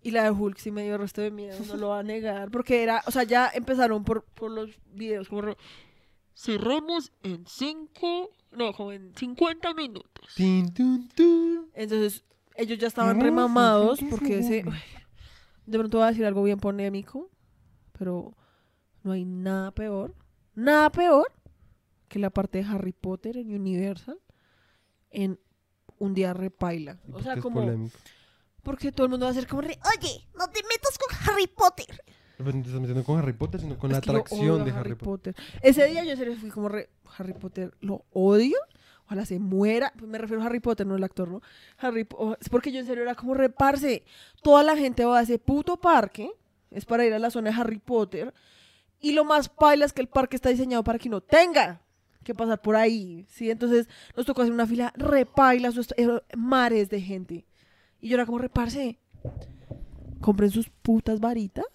Y la de Hulk sí me dio resto de miedo, no lo va a negar. Porque era, o sea, ya empezaron por, por los videos como re- cerramos en 5, no, como en 50 minutos. Entonces, ellos ya estaban remamados porque ese, uy, de pronto voy a decir algo bien polémico, pero no hay nada peor, nada peor que la parte de Harry Potter en Universal en un día repaila.
¿Y
O sea, como,
polémico?
porque todo el mundo va a ser como re, oye, no te metas con Harry Potter.
Pero no te estás metiendo con Harry Potter, sino con la
Es
atracción de Harry Potter.
Ese día yo en serio fui como re, Harry Potter, lo odio. Ojalá se muera. Pues me refiero a Harry Potter, no el actor, ¿no? Harry o- Es porque yo en serio era como reparse. Toda la gente va a ese puto parque. Es para ir a la zona de Harry Potter. Y lo más paila es que el parque está diseñado para que no tenga que pasar por ahí. ¿Sí? Entonces nos tocó hacer una fila repaila, eh, mares de gente. Y yo era como reparse. Compren sus putas varitas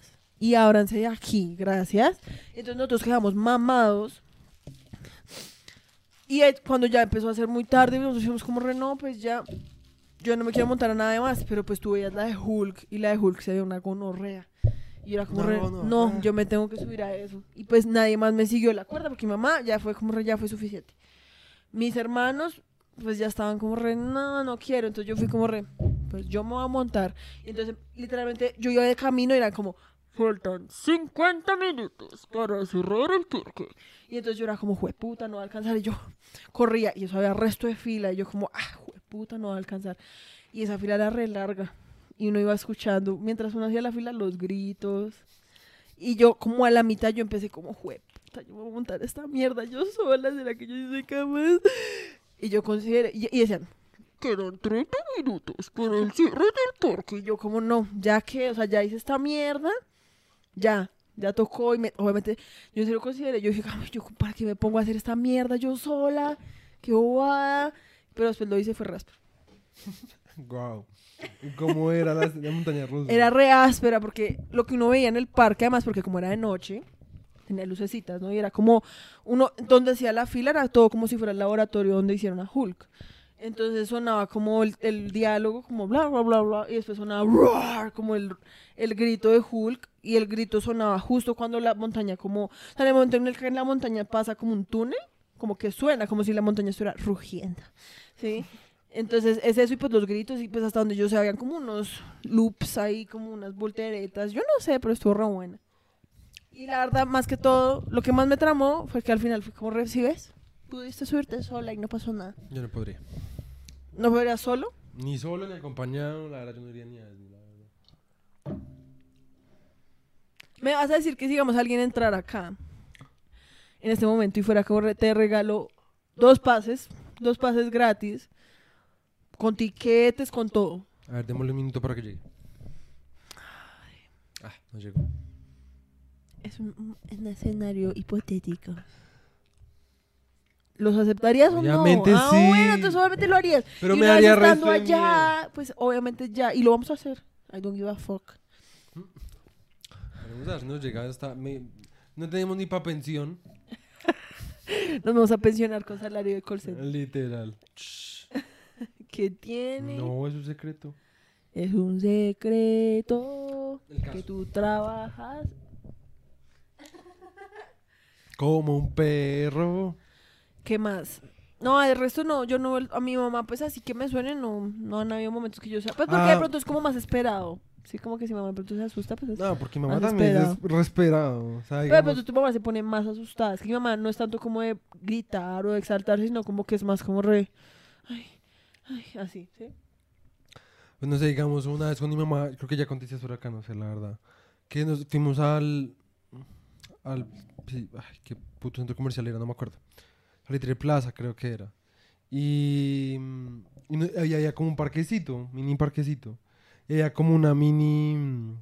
y ábranse de aquí, gracias. Entonces nosotros quedamos mamados. Y cuando ya empezó a ser muy tarde, nosotros dijimos como re, no, pues ya, yo no me quiero montar a nada más, pero pues tú veías la de Hulk y la de Hulk se ve una gonorrea. Y era como
No,
re,
no,
no, yo me tengo que subir a eso. Y pues nadie más me siguió la cuerda porque mi mamá ya fue como re, ya fue suficiente. Mis hermanos pues ya estaban como re, no, no quiero. Entonces yo fui como re, pues yo me voy a montar. Y entonces literalmente yo iba de camino y era como, faltan 50 minutos para cerrar el parque. Y entonces yo era como, jueputa, no va a alcanzar. Y yo corría y eso había resto de fila. Y yo como, ah, jueputa, no va a alcanzar. Y esa fila era re larga. Y uno iba escuchando, mientras uno hacía la fila, los gritos. Y yo como a la mitad yo empecé como, jueputa, yo voy a montar esta mierda yo sola. ¿Será que yo soy capaz? Y yo consideré, y, y decían, quedan 30 minutos para el cierre del parque. Y yo como, no, ya que, o sea, ya hice esta mierda, ya, ya tocó. Y me- obviamente yo se lo consideré. Yo dije, "Ay, yo para qué me pongo a hacer esta mierda yo sola, qué bobada. Pero después lo hice fue raspa.
Wow. ¿Y cómo era la, la montaña rusa?
Era re áspera porque lo que uno veía en el parque, además, porque como era de noche, tenía lucecitas, ¿no? Y era como uno, donde hacía la fila, era todo como si fuera el laboratorio donde hicieron a Hulk. Entonces sonaba como el, diálogo, como bla, bla, bla, bla, y después sonaba como el, el grito de Hulk, y el grito sonaba justo cuando la montaña, como, en el momento en el que la montaña pasa como un túnel, como que suena, como si la montaña estuviera rugiendo, ¿sí? Entonces es eso y pues los gritos y pues hasta donde yo sé habían como unos loops ahí, como unas volteretas, yo no sé, pero estuvo re buena. Y la verdad, más que todo, lo que más me tramó fue que al final fue como recibes, pudiste subirte sola y no pasó nada.
Yo no podría.
¿No podrías solo?
Ni solo ni acompañado, la verdad yo no iría ni a eso, la verdad.
Me vas a decir que si digamos alguien entrar acá en este momento y fuera re- te regalo dos pases, dos pases gratis, con tiquetes, con todo.
A ver, démosle un minuto para que llegue. Ah, no llegó.
Es un escenario hipotético. ¿Los aceptarías o
Obviamente
no? Ah,
sí.
bueno, entonces obviamente lo harías.
Pero
y
me daría
estando allá, pues obviamente ya. Y lo vamos a hacer. I don't give a fuck.
Vamos a darnos llegar hasta... me- No tenemos ni para pensión.
Nos vamos a pensionar con salario de center.
Literal.
¿Qué tiene?
No, es un secreto.
Es un secreto que tú trabajas.
Como un perro.
¿Qué más? No, el resto no, yo no, a mi mamá pues así que me suene, no, no han habido momentos que yo sea, pues porque
Ah.
de pronto es como más esperado, sí, como que si mamá de pronto se asusta, pues es-
No, porque mi mamá también es resperado. O sea,
Pero de
digamos,
pronto tu mamá se pone más asustada, es que mi mamá no es tanto como de gritar o de exaltarse, sino como que es más como re, ay, ay, así, ¿sí?
pues no sé, digamos, una vez con mi mamá, creo que ya conté historia acá, no sé, la verdad. Que nos fuimos al. al. sí, ay, qué puto centro comercial era, no me acuerdo. Al Litre Plaza, creo que era. Y. mm, y no- había, había como un parquecito, mini parquecito. Y había como una mini. mm,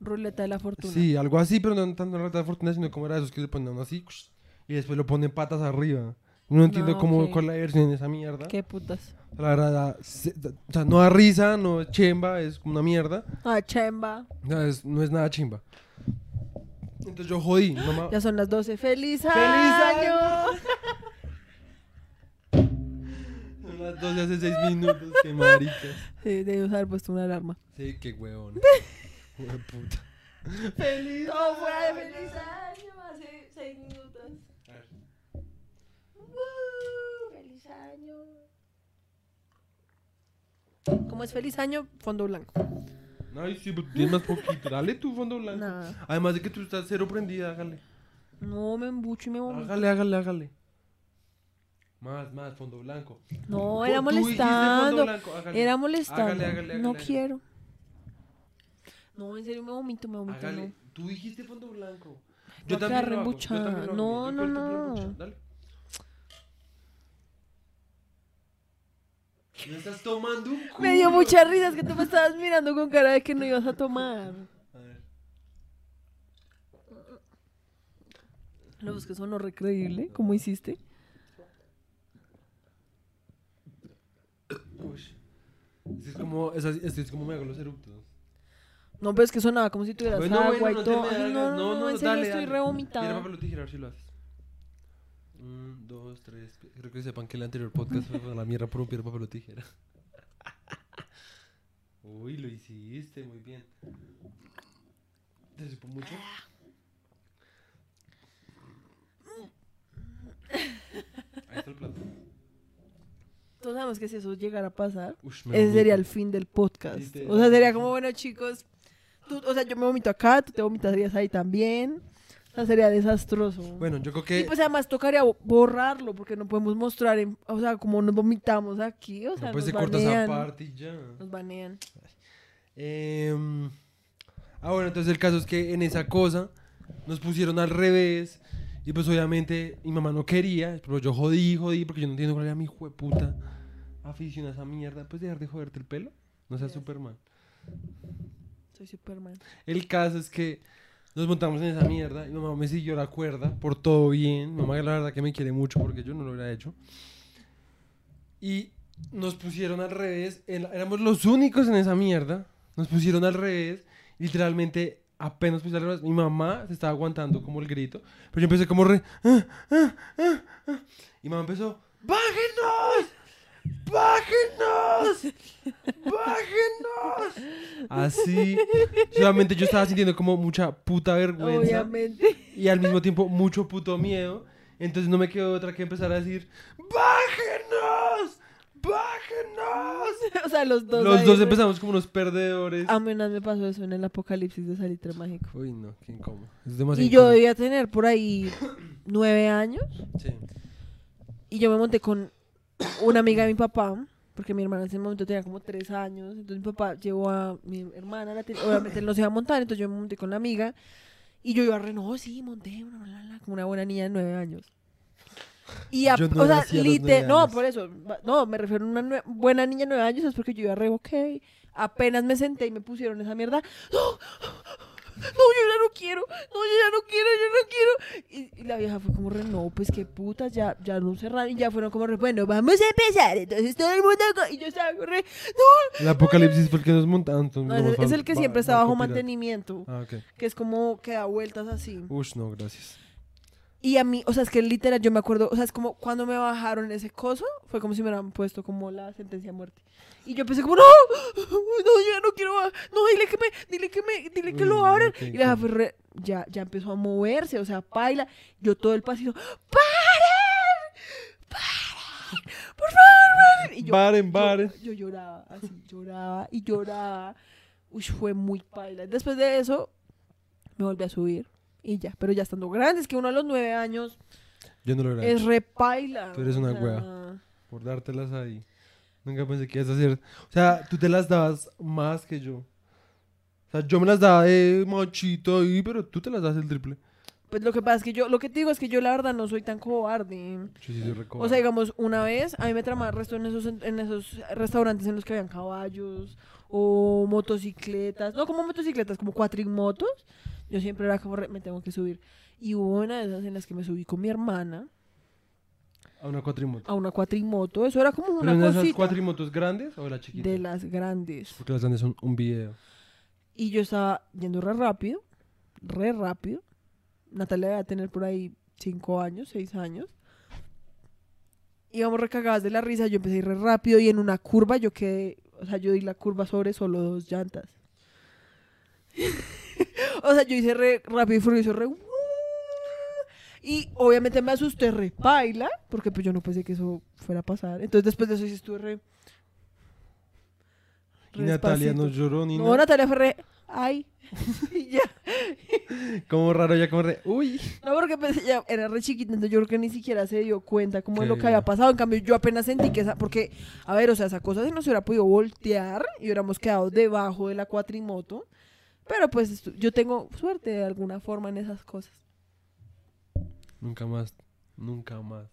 Ruleta de la fortuna.
Sí, algo así, pero no tanto la rata de fortuna, sino como era esos que le ponen a uno así y después lo ponen patas arriba. No entiendo
No,
cómo
ok.
cuál es la diversión en esa mierda.
Qué putas.
La verdad, da- se- da- o sea, no da risa, no es chemba, es como una mierda.
Ah, chemba.
No es, no es nada chimba. Entonces yo jodí, mamá.
Ya son las 12. ¡Feliz año!
año! Son las 12 hace 6 minutos, qué maricas.
Sí, debes haber puesto una alarma.
Sí, qué huevón. Hue puta.
¡Feliz! ¡Oh, fue feliz año! Hace 6 minutos.
A ver.
¡Woo! ¡Feliz año! ¿Cómo es feliz año? Fondo blanco.
Ay, sí, pero tienes más poquito. Dale tu fondo blanco. Además de que tú estás cero prendida, hágale.
No me embucho y me vomito.
Hágale, hágale, hágale. Más, más, fondo blanco.
No, era molestando.
blanco, hágale.
Era molestando.
Hágale, hágale,
No quiero. No, en serio me vomito, me vomito. No.
Tú dijiste fondo blanco. Lo hago,
rembuchada.
también lo hago,
No,
yo
no, no.
Dale. ¿No estás tomando un culo?
Me dio mucha risa, es que tú me estabas mirando con cara de que no ibas a tomar.
A ver.
No, es que eso no recreíble. ¿Cómo hiciste?
Uy. Este es como, es así- es como me hago los eructos.
No, pero es que sonaba como si tuvieras
Bueno,
agua y
no te
todo.
me
Ay,
hagas.
no, no,
No,
no,
no,
en serio
dale,
estoy
dale.
re vomitada.
Tira papel o tijera, a ver si lo haces. Un, dos, tres. Creo que sepan que el anterior podcast fue a la mierda por un piedra, papel o tijera. Uy, lo hiciste, muy bien. ¿Te supo mucho? Ahí está el plato.
Todos sabemos que si eso llegara a pasar,
Ush, me
ese sería el fin del podcast.
Literal.
O sea, sería como, bueno, chicos, tú, o sea, yo me vomito acá, tú te vomitarías ahí también. O sea, sería desastroso.
Bueno, yo creo
Y
que
pues además tocaría bo- borrarlo porque no podemos mostrar, en- o sea, como nos vomitamos aquí, o sea,
no, pues se corta esa parte y ya.
Nos banean.
Em, ah, bueno, entonces el caso es que en esa cosa nos pusieron al revés. Y pues obviamente mi mamá no quería, pero yo jodí, jodí, porque yo no entiendo cuál era mi puta afición a esa mierda. Pues dejar de joderte el pelo. No seas
Yes.
Superman.
Soy Superman.
El caso es que nos montamos en esa mierda y mamá me siguió la cuerda por todo bien. Mamá la verdad que me quiere mucho porque yo no lo hubiera hecho. Y nos pusieron al revés. éramos los únicos en esa mierda. Nos pusieron al revés. Literalmente apenas puse revés. Mi mamá se estaba aguantando como el grito. Pero yo empecé como re... "Ah, ah, ah, ah". Y mamá empezó... ¡Bájenos! ¡Bájenos! ¡Bájenos! Así. Solamente yo estaba sintiendo como mucha puta vergüenza.
Obviamente.
Y al mismo tiempo mucho puto miedo. Entonces no me quedó otra que empezar a decir: ¡Bájenos! ¡Bájenos!
o sea, los dos.
Los
ahí,
dos
re-
empezamos como unos perdedores.
A vez me pasó eso en el apocalipsis de Salitre Mágico.
Uy, no, qué incómodo. Es demasiado
Y yo
incómodo.
debía tener por ahí nueve años.
Sí.
Y yo me monté con una amiga de mi papá, porque mi hermana en ese momento tenía como tres años. Entonces mi papá llevó a mi hermana, la obviamente él no se iba a montar, entonces yo me monté con la amiga. Y yo iba re, no, sí, monté, bla, bla, bla, como una buena niña de nueve años. Y a-
no
o sea,
nací a los
lite-
nueve
no, por eso, no, me refiero a una buena niña de nueve años, es porque yo iba re, ok. Apenas me senté y me pusieron esa mierda. ¡No! No, yo ya no quiero, no, yo ya no quiero, yo no quiero. Y, y la vieja fue como re, no, pues qué puta, ya, ya no cerraron y ya fueron como re, bueno, vamos a empezar. Entonces todo el mundo, y yo estaba re, no,
El apocalipsis fue el que nos montaron.
no, es, es el que siempre está bajo mantenimiento,
Ah,
que es como que da vueltas así.
Ush, no, gracias.
Y a mí, o sea, es que literal, yo me acuerdo, o sea, es como cuando me bajaron ese coso, fue como si me hubieran puesto como la sentencia de muerte. Y yo pensé como, no, no, yo ya no quiero no, dile que me, dile que me, dile que lo
no,
abran.
qué
Y la fue re- ya, ya empezó a moverse, o sea, paila. Yo todo el pasillo, ¡paren! ¡paren! ¡Por favor, paren! Y yo,
Baren,
yo-
baren.
Yo, lloraba, así, lloraba y lloraba. Uy, fue muy paila. Después de eso, me volví a subir y ya, pero ya estando grande, es que uno a los nueve años
Yo no lo
es
hecho
re paila.
Tú eres una hueva. por dártelas ahí. Nunca pensé que ibas a hacer. O sea, tú te las dabas más que yo. O sea, yo me las daba de machito ahí, pero tú te las das el triple.
Pues lo que pasa es que yo, lo que te digo es que yo la verdad no soy tan cobarde.
Yo sí soy
O sea, digamos, una vez a mí me tramaba el resto en esos, en esos restaurantes en los que habían caballos o motocicletas, no como motocicletas, como cuatrimotos, yo siempre era como, me tengo que subir. Y hubo una de esas en las que me subí con mi hermana
A una cuatrimoto.
a una cuatrimoto, eso era como
¿Pero
una
en esas cuatrimotos grandes o la chiquita?
de las grandes.
Porque las grandes son un video.
Y yo estaba yendo re rápido, re rápido. Natalia debe tener por ahí cinco años, seis años. Íbamos recagadas de la risa, yo empecé a ir re rápido y en una curva yo quedé, o sea, yo di la curva sobre solo dos llantas. o sea, yo hice re rápido y furioso, re... Y obviamente me asusté re paila, porque pues yo no pensé que eso fuera a pasar. Entonces después de eso sí estuve re...
Y Natalia
despacito.
no lloró ni
No,
nada.
Natalia fue re... Ay. Y ya.
Como raro, ya como re. Uy.
No, porque pues, ella era re chiquita, entonces yo creo que ni siquiera se dio cuenta como de lo
Que-
había pasado. En cambio, yo apenas sentí que esa... Porque, a ver, o sea, esa cosa se hubiera podido voltear y hubiéramos quedado debajo de la cuatrimoto. Pero pues yo tengo suerte de alguna forma en esas cosas.
Nunca más. Nunca más.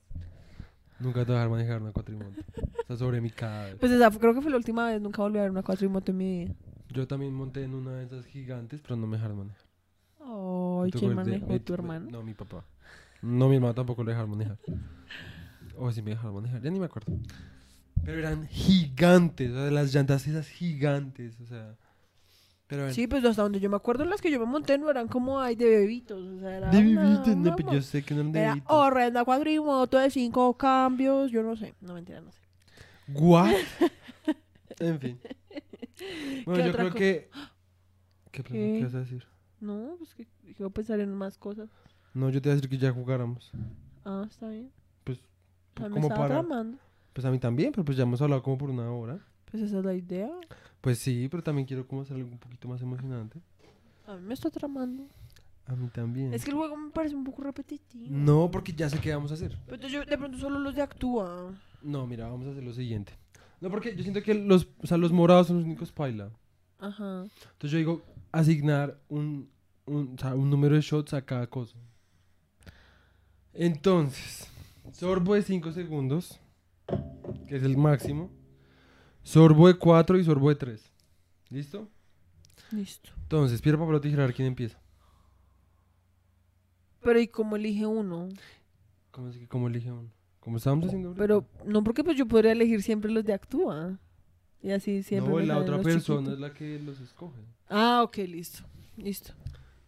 Nunca te voy a dejar manejar una cuatrimoto. Está sobre mi cadáver.
Pues esa creo que fue la última vez, nunca volví a ver una cuatrimoto en mi vida.
Yo también monté en una de esas gigantes, pero no me dejaron manejar.
Ay,
¿Tú
¿quién manejó? ¿Tu hermano?
No, mi papá. No, mi hermano tampoco lo dejaron manejar. O si me dejaron manejar, ya ni me acuerdo. Pero eran gigantes, o sea, las llantas esas gigantes, o sea. Pero bueno.
Sí, pues hasta donde yo me acuerdo, las que yo me monté no eran como ay de bebitos. O sea, era
de bebitos, no, pues yo sé que no eran de
Era
bebitos.
horrenda cuatrimoto de cinco cambios, yo no sé. No, mentira, no sé.
¿What? en fin. Bueno, yo creo que. ¿Qué,
¿Qué?
¿Qué vas a decir?
No, pues que iba a pensar en más cosas.
No, yo te voy a decir que ya jugáramos.
Ah, está bien.
Pues,
me
como para.
tramando.
Pues a mí también, pero pues ya hemos hablado como por una hora.
Pues esa es la idea.
Pues sí, pero también quiero como hacer algo un poquito más emocionante.
A mí me está tramando.
A mí también.
Es que el juego me parece un poco repetitivo.
No, porque ya sé qué vamos a hacer.
Pero entonces yo de pronto solo los de actúa.
No, mira, vamos a hacer lo siguiente. No, porque yo siento que los, o sea, los morados son los únicos paila.
Ajá.
Entonces yo digo asignar un, un, o sea, un número de shots a cada cosa. Entonces, sorbo de 5 segundos, que es el máximo. Sorbo de 4 y sorbo de 3. ¿Listo?
Listo.
Entonces, piedra, papel o tijera, quién empieza.
Pero ¿y cómo elige uno?
¿Cómo, es que, cómo elige uno? Como estábamos haciendo ahorita.
Pero no porque pues yo podría elegir siempre los de actúa. Y así siempre.
no,
me
la
salen
otra
los
persona
chiquitos.
es la que los escoge.
Ah, ok, listo. Listo.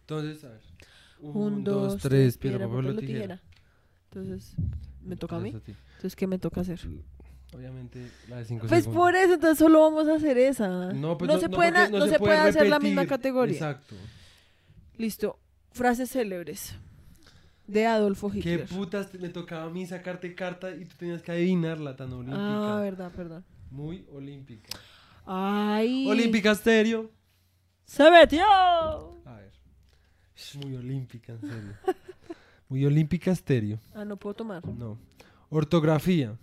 Entonces, a ver.
Un, dos, tres, piedra, papel o tijera. Entonces, ¿me toca a mí?
Entonces, ti.
Entonces, ¿qué me toca hacer?
Obviamente, la de 5
Pues por eso, entonces solo vamos a hacer esa.
No, pues
no, se, pueden
porque
a- no se puede hacer la misma
repetir.
categoría.
Exacto.
Listo. Frases célebres. De Adolfo
¿Qué
Hitler.
putas te- me tocaba a mí sacarte carta y tú tenías que adivinarla tan olímpica?
Ah, verdad, perdón.
Muy olímpica.
Ay.
Olímpica estéreo.
¡Se metió!
A ver. Es muy olímpica, en serio. Muy olímpica estéreo.
Ah, no puedo tomar.
No. Ortografía.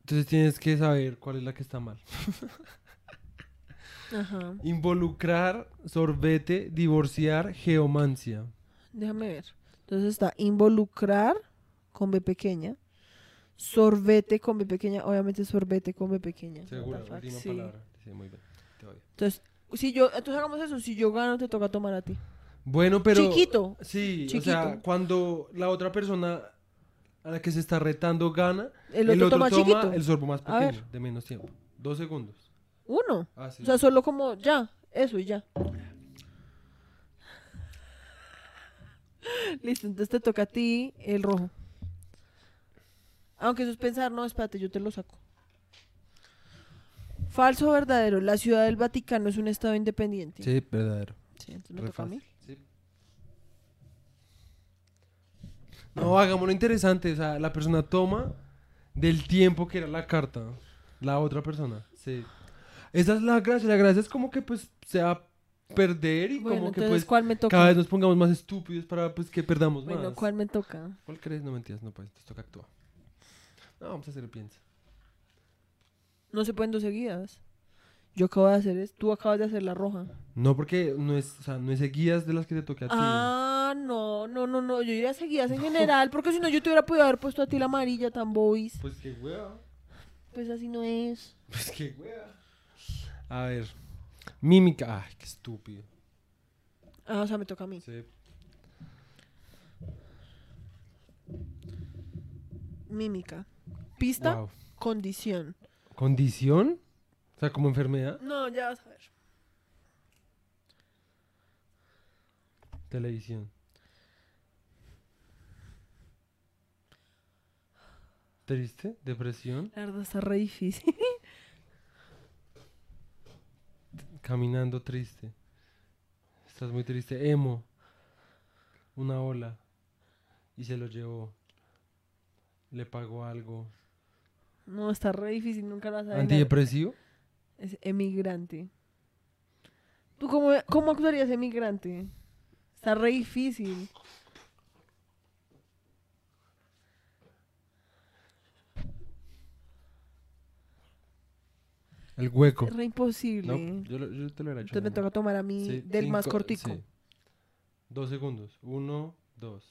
Entonces tienes que saber cuál es la que está mal.
Ajá.
Involucrar, sorbete, divorciar, geomancia.
Déjame ver. Entonces está involucrar con B pequeña. Sorbete con B pequeña. Obviamente sorbete con B pequeña. Fuck,
última
sí.
palabra. Sí, muy bien. Te.
Entonces, si yo, entonces hagamos eso. Si yo gano, te toca tomar a ti.
Bueno, pero.
Chiquito.
Sí, o
Chiquito.
sea, cuando la otra persona a la que se está retando gana,
El otro, toma, chiquito.
el sorbo más pequeño, de menos tiempo. Dos segundos.
Uno.
Ah, sí.
O sea, solo como ya. Eso y ya. Listo, entonces te toca a ti el rojo. Aunque eso es pensar, no, espérate, yo te lo saco. Falso o verdadero, la ciudad del Vaticano es un estado independiente.
Sí, verdadero.
Sí, entonces me
Re
toca a mí.
fácil. No, hagámoslo interesante. O sea, la persona toma del tiempo que era la carta. La otra persona. Sí. Esa es la gracia. La gracia es como que pues se va a perder y
Bueno,
como que
entonces,
pues
¿cuál me toca?
cada vez nos pongamos más estúpidos para pues que perdamos
Bueno,
más.
¿cuál me toca?
¿Cuál crees? No mentiras, no pues, te toca actuar. No, vamos a hacer el piensa.
No se pueden dos seguidas. Yo acabo de hacer es, tú acabas de hacer la roja.
No, porque no es, o sea, no es guías de las que te toque a ti.
Ah, no, no, no, no. Yo iría a seguidas en general, porque si no yo te hubiera podido haber puesto a ti la amarilla tan boys.
Pues qué wea.
Pues así no es.
Pues qué wea. A ver. Mímica. Ay, qué estúpido.
Ah, o sea, me toca a mí.
Sí.
Mímica. Pista,
Wow.
condición.
¿Condición? O sea, como enfermedad.
No, ya vas a ver.
Televisión. ¿Triste? ¿Depresión?
La verdad está re difícil.
Caminando triste. Estás muy triste. Emo. Una ola. Y se lo llevó. Le pagó algo.
No, está re difícil, nunca la sabes.
¿Antidepresivo?
Es emigrante. ¿Tú cómo, cómo actuarías emigrante? Está re difícil.
El hueco.
Es re imposible.
No, yo, lo- yo te lo hubiera hecho.
Entonces me toca tomar a mí
Sí,
del más
cinco-
cortico.
sí. Dos segundos. Uno, dos.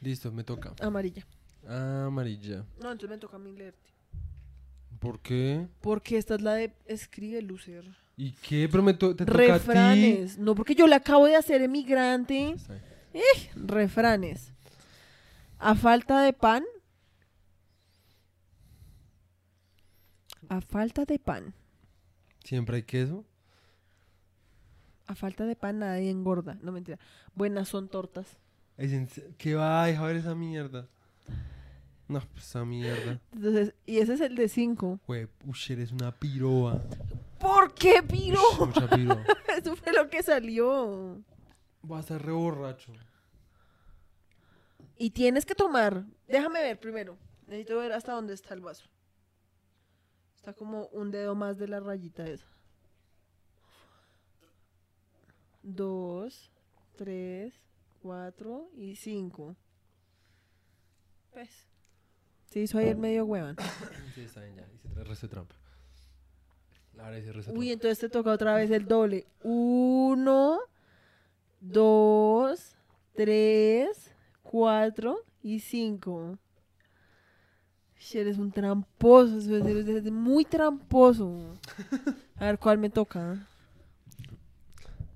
Listo, me toca.
Amarilla.
Amarilla.
No, entonces me toca a mí leerte.
¿Por qué?
Porque esta es la de escribe Lucer.
¿Y qué? Pero me to- te toca a ti.
Refranes. No, porque yo la acabo de hacer emigrante.
Está bien.
Refranes. A falta de pan. A falta de pan.
¿Siempre hay queso?
A falta de pan nadie engorda. No mentira. Buenas son tortas.
¿Qué va a dejar esa mierda? No, pues esa mierda.
Entonces, y ese es el de cinco.
Güey, ush, eres una piroa.
¿Por qué, Piro?
Ush, mucha piroa.
Eso fue lo que salió.
Voy a estar re borracho.
Y tienes que tomar. Déjame ver primero. Necesito ver hasta dónde está el vaso. Está como un dedo más de la rayita esa. Dos, tres, cuatro y cinco. Pues. Se hizo ahí el medio huevan.
Sí, está bien, ya. Hice resto de trampa. Ahora hice resto de
Uy,
trampa.
entonces te toca otra vez el doble. Uno, dos, tres, cuatro y cinco. Eres un tramposo, eres muy tramposo. A ver, ¿cuál me toca?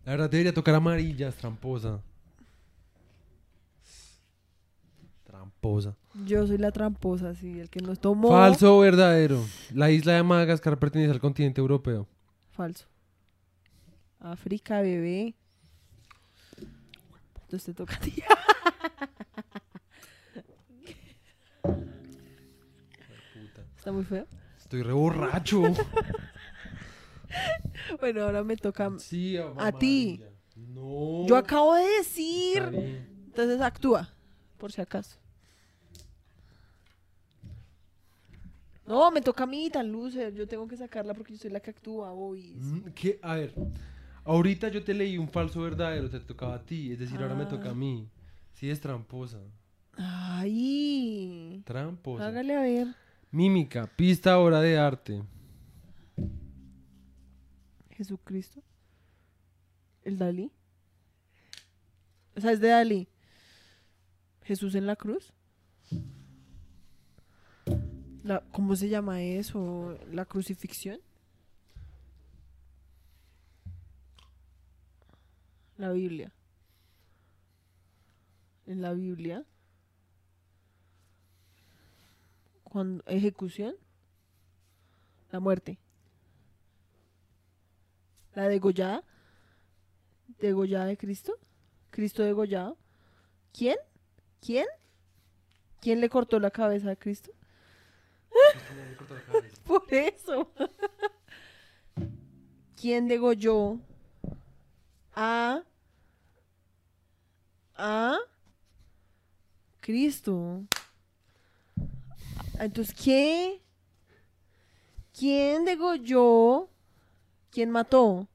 La verdad debería tocar amarillas, tramposa. Tramposa.
Yo soy la tramposa, sí, el que nos tomó.
Falso o verdadero. La isla de Madagascar pertenece al continente europeo.
Falso. África, bebé. Entonces te toca a ti. Está muy feo.
Estoy re borracho.
Bueno, ahora me toca.
sí,
A ti.
No.
Yo acabo de decir. Entonces actúa, por si acaso. No, me toca a mí, tan loser. Yo tengo que sacarla porque yo soy la que actúa, boys.
Mm, ¿Qué? A ver. Ahorita yo te leí un falso verdadero, te tocaba a ti. Es decir, ahora me toca a mí. Sí, es tramposa.
Ay.
Tramposa.
Hágale a ver.
Mímica, pista obra de arte.
Jesucristo. El Dalí. O sea, es de Dalí. Jesús en la cruz. La- ¿Cómo se llama eso? ¿La crucifixión? La Biblia. En la Biblia. Cuando, ejecución. La muerte. La degollada. Degollada de Cristo. Cristo degollado. ¿Quién? ¿Quién? ¿Quién le cortó la cabeza a Cristo? Por eso. ¿Quién degolló a a Cristo? Entonces, ¿qué? ¿Quién degolló? ¿Quién mató?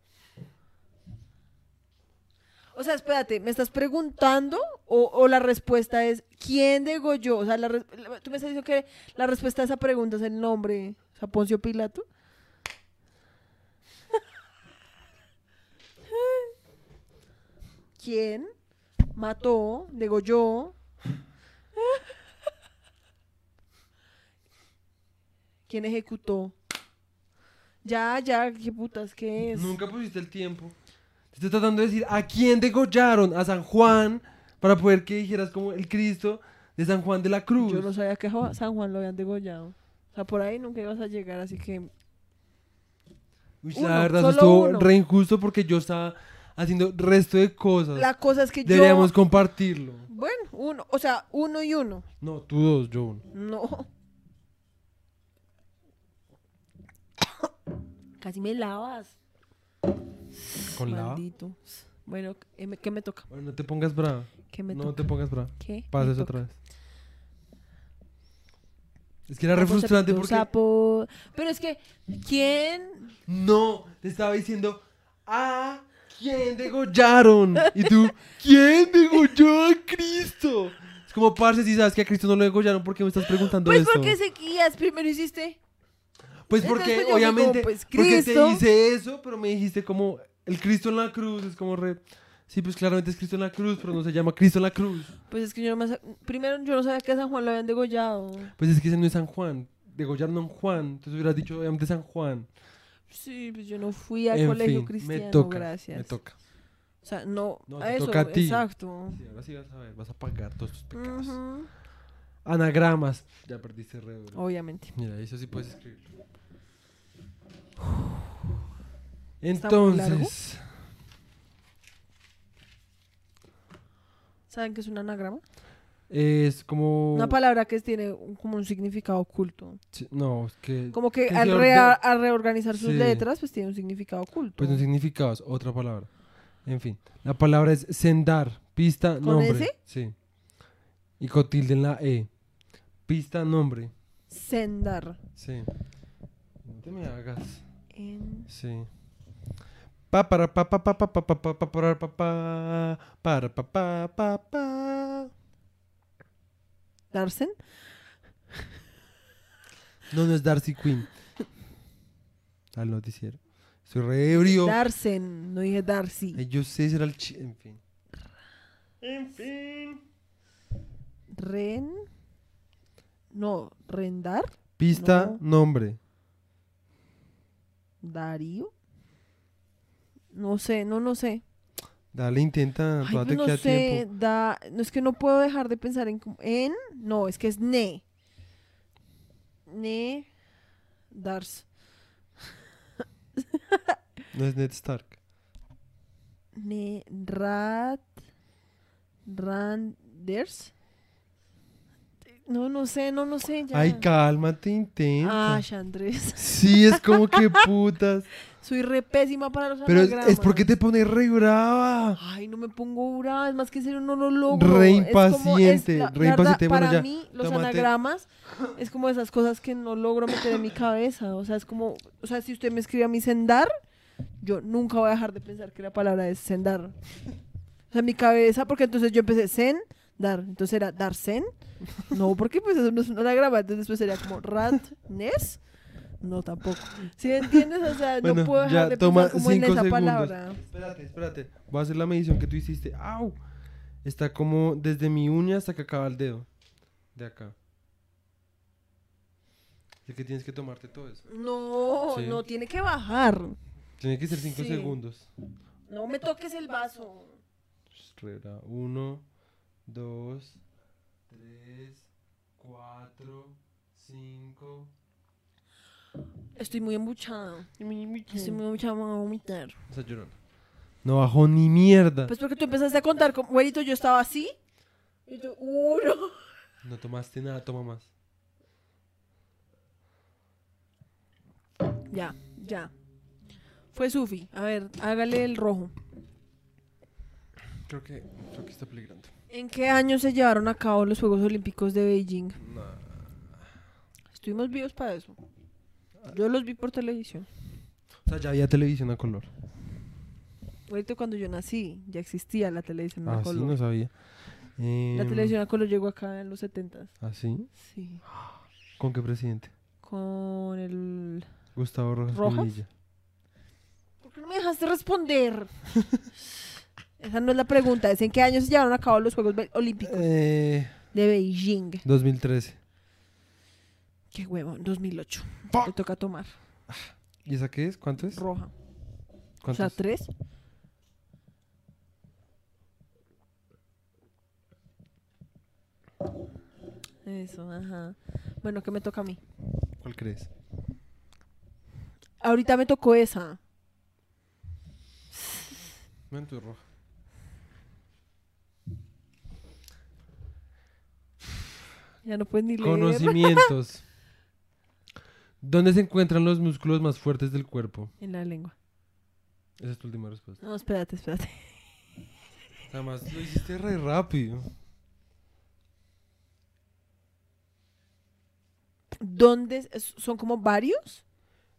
O sea, espérate, ¿me estás preguntando o, la respuesta es ¿quién degolló? O sea, tú me estás diciendo que la respuesta a esa pregunta es el nombre, o sea, Poncio Pilato. ¿Quién mató, degolló? ¿Quién ejecutó Ya, ya, qué putas, ¿qué es?
Nunca pusiste el tiempo. Te estoy tratando de decir a quién degollaron, a San Juan, para poder que dijeras como el Cristo de San Juan de la Cruz.
Yo no sabía que San Juan lo habían degollado. O sea, por ahí nunca ibas a llegar, así que...
Uy,
Uno,
la verdad, eso estuvo
uno.
re injusto porque yo estaba haciendo resto de cosas.
La cosa es que
Deberíamos
yo...
compartirlo.
Bueno, uno, o sea, uno y uno.
No, tú dos, yo uno.
No. Casi me lavas.
¿Con lava?
Maldito. Bueno, ¿qué me, qué me toca?
Bueno, no te pongas brava.
¿Qué me
No
toca?
te pongas brava.
¿Qué?
Eso
toca?
otra vez. Es que era re frustrante porque...
sapo. Pero es que, ¿quién?
No, te estaba diciendo, ¿a quién degollaron? Y tú, ¿quién degolló a Cristo? Es como, parce, si sabes que a Cristo no lo degollaron, ¿por qué me estás preguntando
Pues
esto?
porque seguías, primero hiciste.
Pues porque,
pues, yo fui
obviamente,
pues,
porque te hice eso, pero me dijiste como, el Cristo en la cruz, es como re... Sí, pues claramente es Cristo en la cruz, pero no se llama Cristo en la cruz.
Pues es que yo no me... Primero yo no sabía que a San Juan lo habían degollado.
Pues es que ese no es San Juan, degollaron a un Juan, entonces hubieras dicho obviamente San Juan.
Sí, pues yo no fui al
En
colegio
fin,
cristiano,
me toca,
gracias.
me toca.
O sea, no,
No,
a
te
eso,
toca a ti.
exacto.
Sí, ahora sí vas a ver, vas a pagar todos tus pecados.
Ujú,
Anagramas. Ya perdiste re.
Obviamente.
Mira, eso sí puedes escribirlo. Entonces,
¿Saben qué es un anagrama?
es como...
Una palabra que tiene un- como un significado oculto.
Sí, No, es que...
Como que
Que
al,
se
rea-
orde-
al reorganizar sus
Sí.
letras, pues tiene un significado oculto.
Pues no significado, es otra palabra. En fin, la palabra es sendar, pista,
¿Con
nombre.
ese?
Sí. Y con tilde en la E. Pista, nombre.
Sendar.
Sí. No te me hagas.
En-
Sí. Pa para pa pa pa pa pa pa pa pa para pa pa para pa pa pa pa.
Darsen.
No, no es Darcy Quinn. Al noticiero. Soy re ebrio.
Darsen. No dije Darcy.
Ay, yo sé, será el chi... En fin. En fin.
Ren. No, rendar.
Pista,
No.
nombre.
Darío. No sé, no, no sé.
Dale, intenta.
Ay, pues no sé,
tiempo.
da, no es que no puedo dejar de pensar en, en, no, es que es ne. Ne, dars,
No es Ned Stark.
ne, rat, randers. No, no sé, no, no sé, ya.
Ay, cálmate, intenta.
Ah, Chandres.
Sí, es como que putas.
Soy re pésima para los
Pero es, es
anagramas.
porque te pones re brava.
Ay, no me pongo brava, es más que serio no lo logro.
Re
Es como- es
impaciente,
la-
re
la verdad,
impaciente. Bueno,
Para
ya,
mí, los
tómate.
anagramas es como esas cosas que no logro meter en mi cabeza. O sea, es como, o sea, si usted me escribe a mí sendar, yo nunca voy a dejar de pensar que la palabra es sendar. O sea, mi cabeza, porque entonces yo empecé sen, dar, entonces era dar sen. No, porque pues eso no es un anagrama, entonces después sería como ratness. No, tampoco. ¿Sí me entiendes? O sea,
Bueno,
no puedo dejar
ya,
de
toma
pensar como en esa
segundos.
palabra.
Espérate, espérate. Voy a hacer la medición que tú hiciste. ¡Au! Está como desde mi uña hasta que acaba el dedo. De acá. Así que tienes que tomarte todo eso.
No,
Sí.
no, tiene que bajar.
Tiene que ser 5
Sí.
segundos.
No me toques el vaso.
Uno, dos, tres, cuatro, cinco.
Estoy muy embuchada. Estoy muy embuchada, me voy a vomitar.
Esa llorona. No bajó ni mierda.
Pues porque tú empezaste a contar, como, güerito, yo estaba así. Y tú, uno.
No tomaste nada, toma más.
Ya, ya. Fue Sufi. A ver, hágale el rojo.
Creo que, creo que está peligrando.
¿En qué año se llevaron a cabo los Juegos Olímpicos de Beijing? Estuvimos vivos para eso. Yo los vi por televisión.
O sea, ya había televisión a color.
Güerito, cuando yo nací, ya existía la televisión a
Ah, sí,
color.
no sabía.
La
Em,
televisión a color llegó acá en los 70
¿Ah, sí?
Sí.
¿Con qué presidente?
Con el...
Gustavo Rojas,
¿Rojas? ¿Por qué no me dejaste responder? Esa no es la pregunta, es en qué año se llevaron a cabo los Juegos Olímpicos
Eh,
de Beijing.
2013.
Qué huevo, en 2008.
Fuck.
Te toca tomar.
¿Y esa qué es? ¿Cuánto es?
roja. O
¿Cuánto
sea,
es?
tres. Eso, ajá. Bueno, ¿qué me toca a mí?
¿Cuál crees?
Ahorita me tocó esa.
Entonces roja.
Ya no puedes ni leer.
Conocimientos. ¿Dónde se encuentran los músculos más fuertes del cuerpo?
En la lengua.
Esa es tu última respuesta.
No, espérate, espérate.
Además, lo hiciste re rápido.
¿Dónde? ¿Son como varios?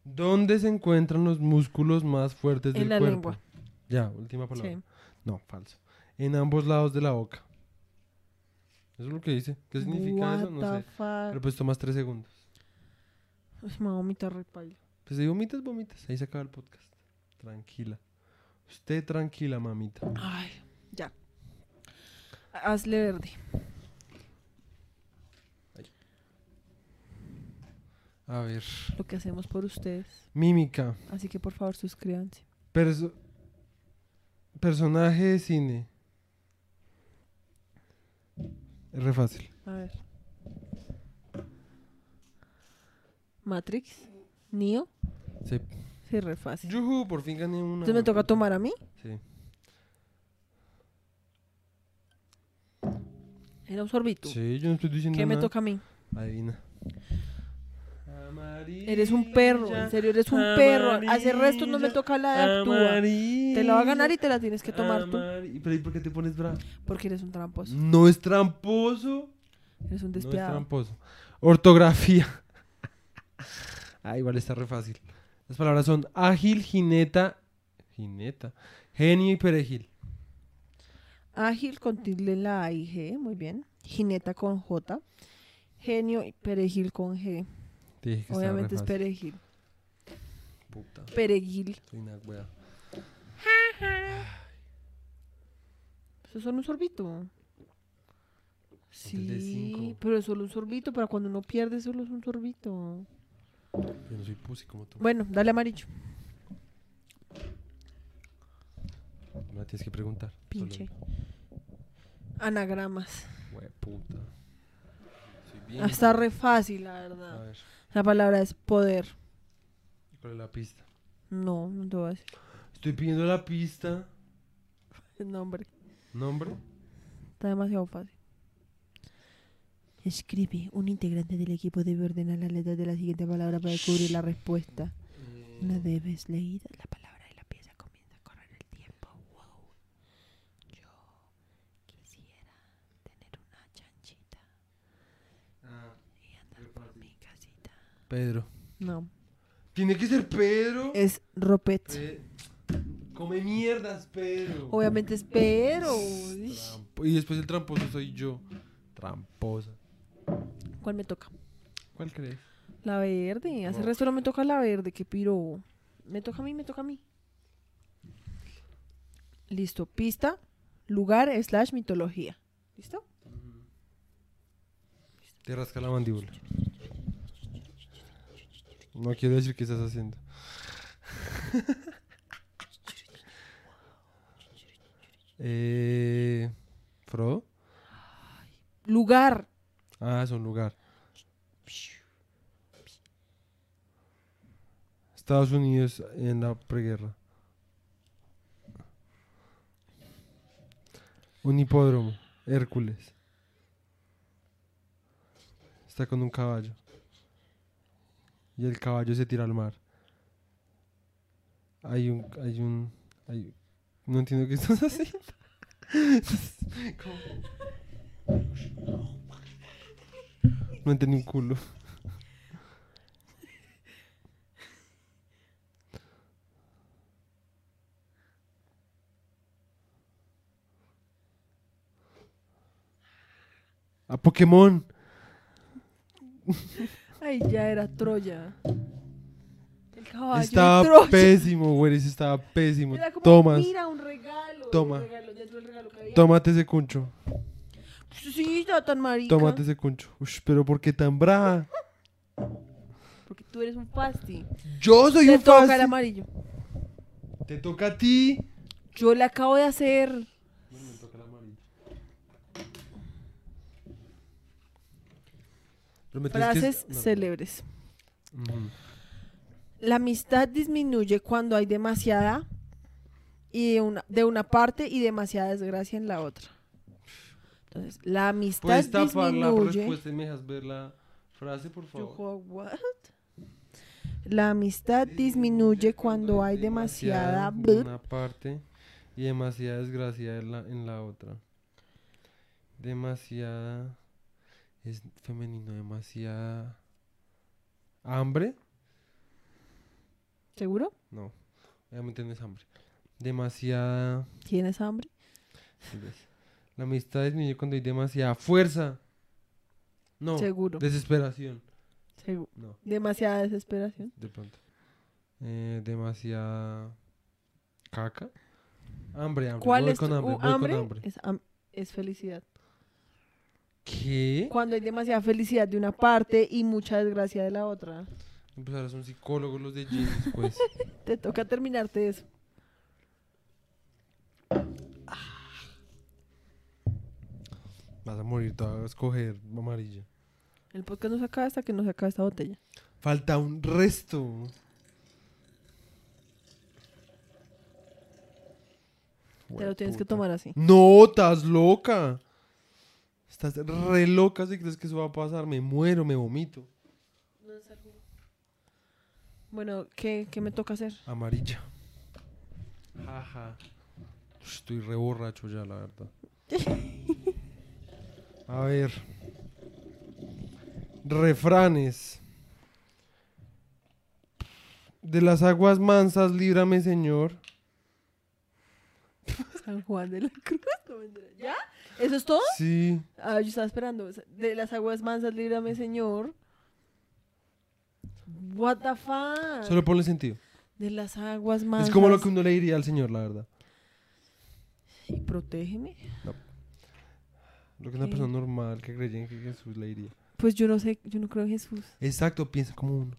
¿Dónde se encuentran los músculos más fuertes del
En la
cuerpo?
lengua.
Ya, última palabra.
Sí.
No, falso. En ambos lados de la boca. Eso es lo que dice. ¿Qué significa eso? No sé.
fuck?
Pero pues tomas tres segundos.
Ay, me voy a vomitar re paila.
Pues si vomitas, vomitas. Ahí se acaba el podcast. Tranquila. Usted tranquila, mamita.
Ay, ya. Hazle verde.
A ver.
Lo que hacemos por ustedes.
Mímica.
Así que por favor suscríbanse.
Perso- personaje de cine. Es re fácil.
A ver. Matrix. Neo.
Sí.
Sí, re fácil.
Yujú, por fin gané una.
Entonces me toca tomar a mí.
Sí.
Era un sorbito.
Sí, yo no estoy diciendo
¿Qué me
nada.
toca a mí?
Adivina.
Eres un perro, en serio, eres un perro. Hace resto no me toca la de actúa. Te la va a ganar y te la tienes que tomar tú.
¿Pero y por qué te pones bravo?
Porque eres un tramposo.
No es tramposo.
Eres un
No es
despiadado.
tramposo. Ortografía. ah, igual está re fácil. Las palabras son ágil, jineta, jineta, genio y perejil.
Ágil con tilde en la A y G, muy bien. Jineta con J. Genio y perejil con G.
Dije que
Obviamente es perejil.
Puta,
Perejil.
soy una wea.
Eso es solo un sorbito. Sí, pero es solo un sorbito. Para cuando uno pierde, solo es un sorbito.
Yo no soy pussy como tú.
Bueno, dale amarillo.
La tienes que preguntar.
Pinche. Anagramas.
Hue puta. Soy bien.
Ah, Está re fácil, la
A
verdad.
ver,
La palabra es poder.
¿cuál es la pista?
No, no te voy a decir
Estoy pidiendo la pista.
el nombre.
¿Nombre?
Está demasiado fácil. Escribe. Un integrante del equipo debe ordenar las letras de la siguiente palabra para descubrir la respuesta. Una vez leída la palabra de la pieza comienza a correr el tiempo. Wow. Yo quisiera tener una chanchita
Ah,
y andar por mi casita.
Pedro.
No.
Tiene que ser Pedro.
Es Ropet.
Pe- Come mierdas, Pedro.
Obviamente es.
Trampo- Y después el tramposo soy yo. Tramposa.
¿Cuál me toca?
¿Cuál crees?
La verde. Hace resto no me toca la verde. Qué piro. Me toca a mí, me toca a mí. Listo. Pista, lugar, slash, mitología. ¿Listo?
Te rasca la mandíbula. No quiero decir qué estás haciendo. eh, ¿Frodo?
Lugar.
Ah, es un lugar. Estados Unidos en la preguerra. Un hipódromo. Hércules. Está con un caballo. Y el caballo se tira al mar. Hay un... Hay un... hay- no entiendo qué estás haciendo. No entendí un culo. A Pokémon.
Ay, ya era Troya. El caballo
estaba
de Troya.
pésimo, güey. Estaba pésimo.
Era como,
Tomas.
mira, un regalo.
Toma.
Un regalo, dentro del regalo que había.
Tómate ese cuncho.
Sí, ya tan marica.
Tómate ese cuncho. Ush, pero ¿por qué tan brava?
porque tú eres un fasti.
Yo soy
Te
un
toca el amarillo.
Te toca a ti.
Yo le acabo de hacer.
me toca el amarillo. Pero me tienes que-
Frases
no.
célebres. La amistad disminuye cuando hay demasiada y de una, de una parte y demasiada desgracia en la otra. Entonces, la amistad
Puedes tapar la
disminuye.
respuesta y me dejas ver la frase, por favor.
juego, "What?". La amistad disminuye cuando hay demasiada.
de una parte y demasiada desgracia en la, en la otra. Demasiada es femenino, demasiada hambre.
¿Seguro?
No, obviamente no es hambre. Demasiada
¿Tienes hambre?
La amistad disminuye cuando hay demasiada fuerza. No,
Seguro.
desesperación.
Segu-
No,
Demasiada desesperación.
de pronto. Eh, demasiada caca. Hambre, hambre.
¿Cuál
voy
es
con hambre, voy con
hambre?
hambre.
Es, am- es felicidad.
¿Qué?
Cuando hay demasiada felicidad de una parte y mucha desgracia de la otra.
Pues ahora son psicólogos los de jeans, pues.
Te toca terminarte eso.
Vas a morir, te vas a escoger amarilla.
El podcast no se acaba hasta que no se acabe esta botella.
Falta un resto.
Te lo tienes que tomar así.
No, estás loca. Estás re loca si crees que eso va a pasar. Me muero, me vomito.
Bueno, ¿qué, qué me toca hacer?
Amarilla. Jaja. Estoy re borracho ya, la verdad. A ver. Refranes. De las aguas mansas, líbrame, Señor.
San Juan de la Cruz. no. ¿Ya? ¿Eso es todo?
Sí.
Ah, yo estaba esperando. De las aguas mansas, líbrame, Señor. What the fuck?
Solo ponle sentido.
De las aguas mansas.
Es como lo que uno le diría al Señor, la verdad.
Y protégeme.
Lo que una persona normal que creyera que Jesús le diría.
Pues yo no sé, yo no creo en Jesús.
Exacto, piensa como uno.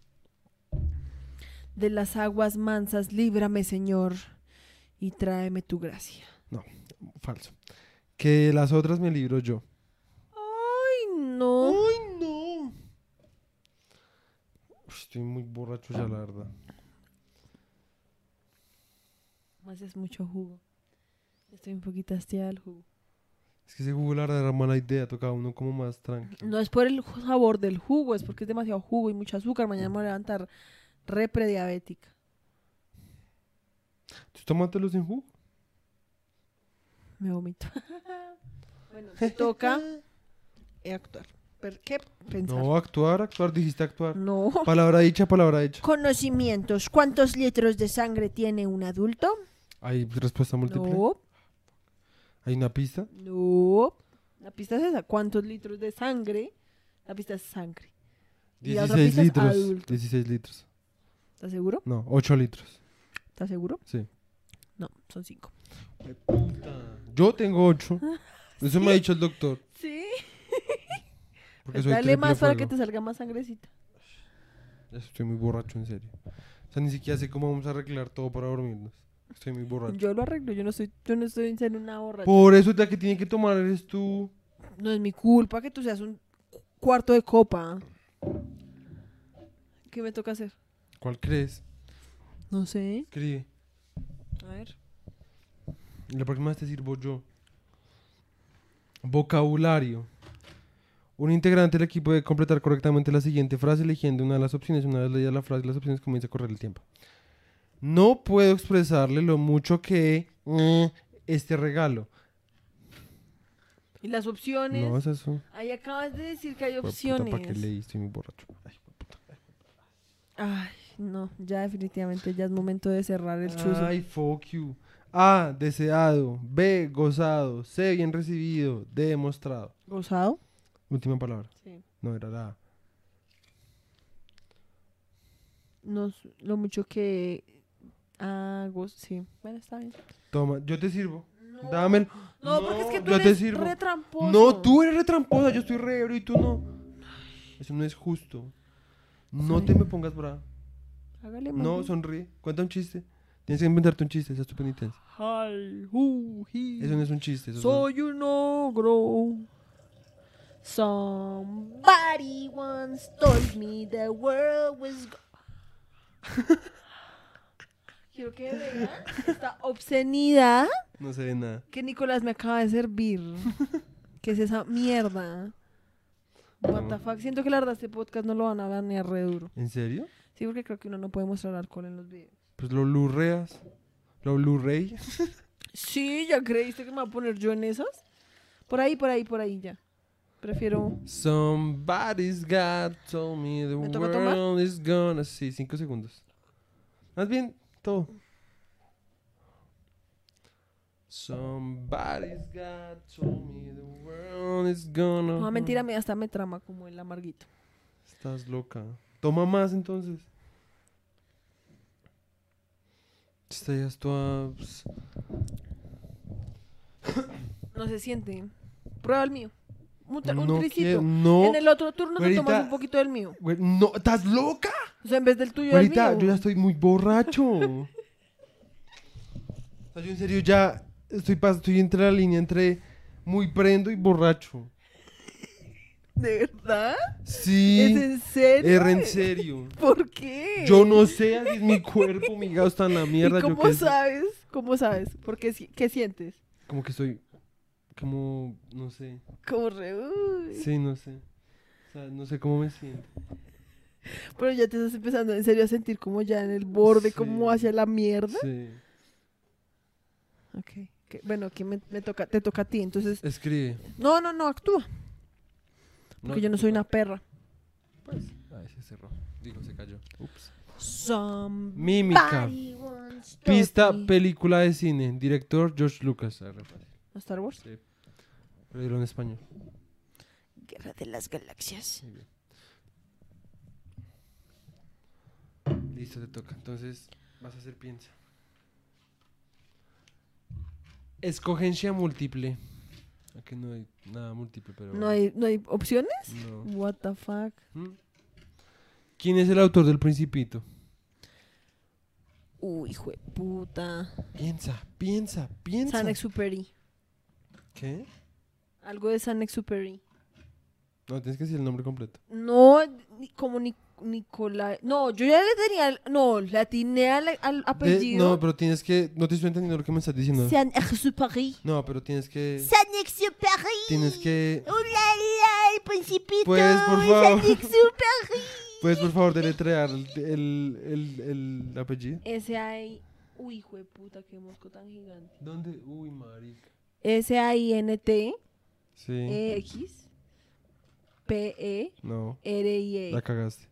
De las aguas mansas, líbrame, Señor, y tráeme tu gracia.
Falso. Que las otras me libro yo.
Ay, no.
¡Ay, no! Estoy muy borracho ya, la verdad.
Haces mucho jugo. Estoy un poquito hastiada del jugo.
Es que ese jugo, la verdad, era mala idea. Tocaba uno como más tranquilo.
No es por el sabor del jugo, es porque es demasiado jugo y mucho azúcar. Mañana me voy a levantar re prediabética.
¿Tú tómatelos sin jugo?
Me vomito. bueno, te toca eh, actuar. ¿Per qué pensar?
No, actuar, actuar. Dijiste actuar.
No.
Palabra dicha, palabra dicha.
Conocimientos. ¿Cuántos litros de sangre tiene un adulto?
¿Hay respuesta múltiple?
No.
¿Hay una pista?
No. La pista es esa. ¿Cuántos litros de sangre? La pista es sangre. Y la otra
16
pista es
litros.
adulto.
16 litros.
¿Estás seguro?
No, 8 litros.
¿Estás seguro?
Sí.
No, son cinco.
Yo tengo 8. Eso me ha dicho el doctor.
Sí.
Porque soy
Dale más para que te salga más sangrecita.
Estoy muy borracho, en serio. O sea, ni siquiera sé cómo vamos a arreglar todo para dormirnos. Estoy muy borracho.
Yo lo arreglo, yo no estoy, yo no estoy en una borracha.
Por eso ya que tiene que tomar eres tú.
No es mi culpa que tú seas un cuarto de copa. ¿Qué me toca hacer?
¿Cuál crees?
No sé.
Escribe.
A ver.
La próxima vez te sirvo yo. Vocabulario. Un integrante del equipo debe completar correctamente la siguiente frase eligiendo una de las opciones. Una vez leída la frase las opciones comienza a correr el tiempo. No puedo expresarle lo mucho que eh, este regalo.
Y las opciones.
No es eso.
Ahí acabas de decir que hay opciones.
¿Para qué leí? Estoy muy borracho. Ay, hijueputa.
Ay, no, ya definitivamente ya es momento de cerrar el chuzo.
Ay, fuck you. A, deseado. B, gozado. C, bien recibido. D, demostrado.
¿Gozado?
Última palabra.
Sí.
No, era la A.
No, lo mucho que hago, sí. Bueno, está bien.
Toma, yo te sirvo. Dame el...
No, porque es que tú
yo te
eres
sirvo.
re tramposo.
No, tú eres retramposa, yo estoy re ebrio y tú no. Eso no es justo. No
Sí.
te me pongas brava.
Hágale,
No, sonríe. Cuenta un chiste. Tienes que inventarte un chiste, esa es tu penitencia.
Hi, who, he.
Eso no es un chiste. Eso
Soy un ogro. Somebody once told me the world was. go- Quiero que vean esta obscenidad
No se ve nada.
que Nicolás me acaba de servir. ¿Qué es esa mierda? What the fuck. Siento que la verdad este podcast no lo van a banear re duro.
¿En serio?
Sí, porque creo que uno no puede mostrar alcohol en los videos.
Pues lo blurreas. Lo blu-ray.
Sí, ya creíste que me voy a poner yo en esas. Por ahí, por ahí, por ahí ya. Prefiero.
Somebody's God told me the
¿Me toca tomar?
world is gonna... Sí, cinco segundos. Más bien, todo. Somebody's God told me the world is gonna...
No, mentira, me hasta me trama como el amarguito.
Estás loca. Toma más entonces. Esta ya es toda... pues,
No se siente. Prueba el mío. Un, un
no
tricito.
no.
En el otro turno te
Güerita.
tomas un poquito del mío.
No, ¿estás loca?
O sea, en vez del tuyo,
Ahorita
del mío.
yo ya estoy muy borracho. o sea, yo en serio ya estoy, pas- estoy entre la línea entre muy prendo y borracho.
¿De verdad?
Sí,
¿Es en serio?
er en serio.
¿Por qué?
Yo no sé, así es mi cuerpo, mi hígado está en la mierda.
¿Y
yo
cómo
sé.
sabes? ¿Cómo sabes? ¿Por qué, qué sientes?
Como que estoy, como, no sé.
Como re... uy.
Sí, no sé. O sea, no sé cómo me siento.
Pero ya te estás empezando en serio a sentir como ya en el borde,
Sí.
como hacia la mierda.
Sí.
Ok. que- Bueno, que me, me toca, te toca a ti. Entonces,
Escribe.
no, no, no, actúa. Porque yo no soy una perra.
Pues, ay, se cerró. Digo, se cayó. Ups. Mímica. Pista,
me-
película de cine. Director George Lucas.
¿A Star Wars?
Sí. Pero dilo en español.
Guerra de las Galaxias.
Muy bien. Listo, te toca. Entonces, vas a hacer piensa. Escogencia múltiple. Aquí no hay nada múltiple, pero.
¿No hay, ¿No hay opciones?
no.
What the fuck.
¿Mm? ¿Quién es el autor del Principito?
Uy, hijo de puta.
Piensa, piensa, piensa.
San-Exupéry.
¿Qué?
Algo de San-Exupéry.
No, tienes que decir el nombre completo.
No, ni- como ni, Nicolai. No, yo ya le tenía. No, le atiné al, al
De-
apellido.
no, pero tienes que. No te estoy entendiendo lo que me estás diciendo.
San-Exupéry.
No, pero tienes que.
San-Exupéry.
Tienes que.
¡Hola, la, el principito!
Pues, por favor.
San-Exupéry.
¿Puedes, por favor, deletrear el, el, el, el apellido?
S-A-I. Uy, hijo de puta, qué mosco tan gigante.
¿Dónde? Uy, marica.
S-A-I-N-T.
Sí.
E-X. P-E-R-I-E.
No,
E.
la cagaste.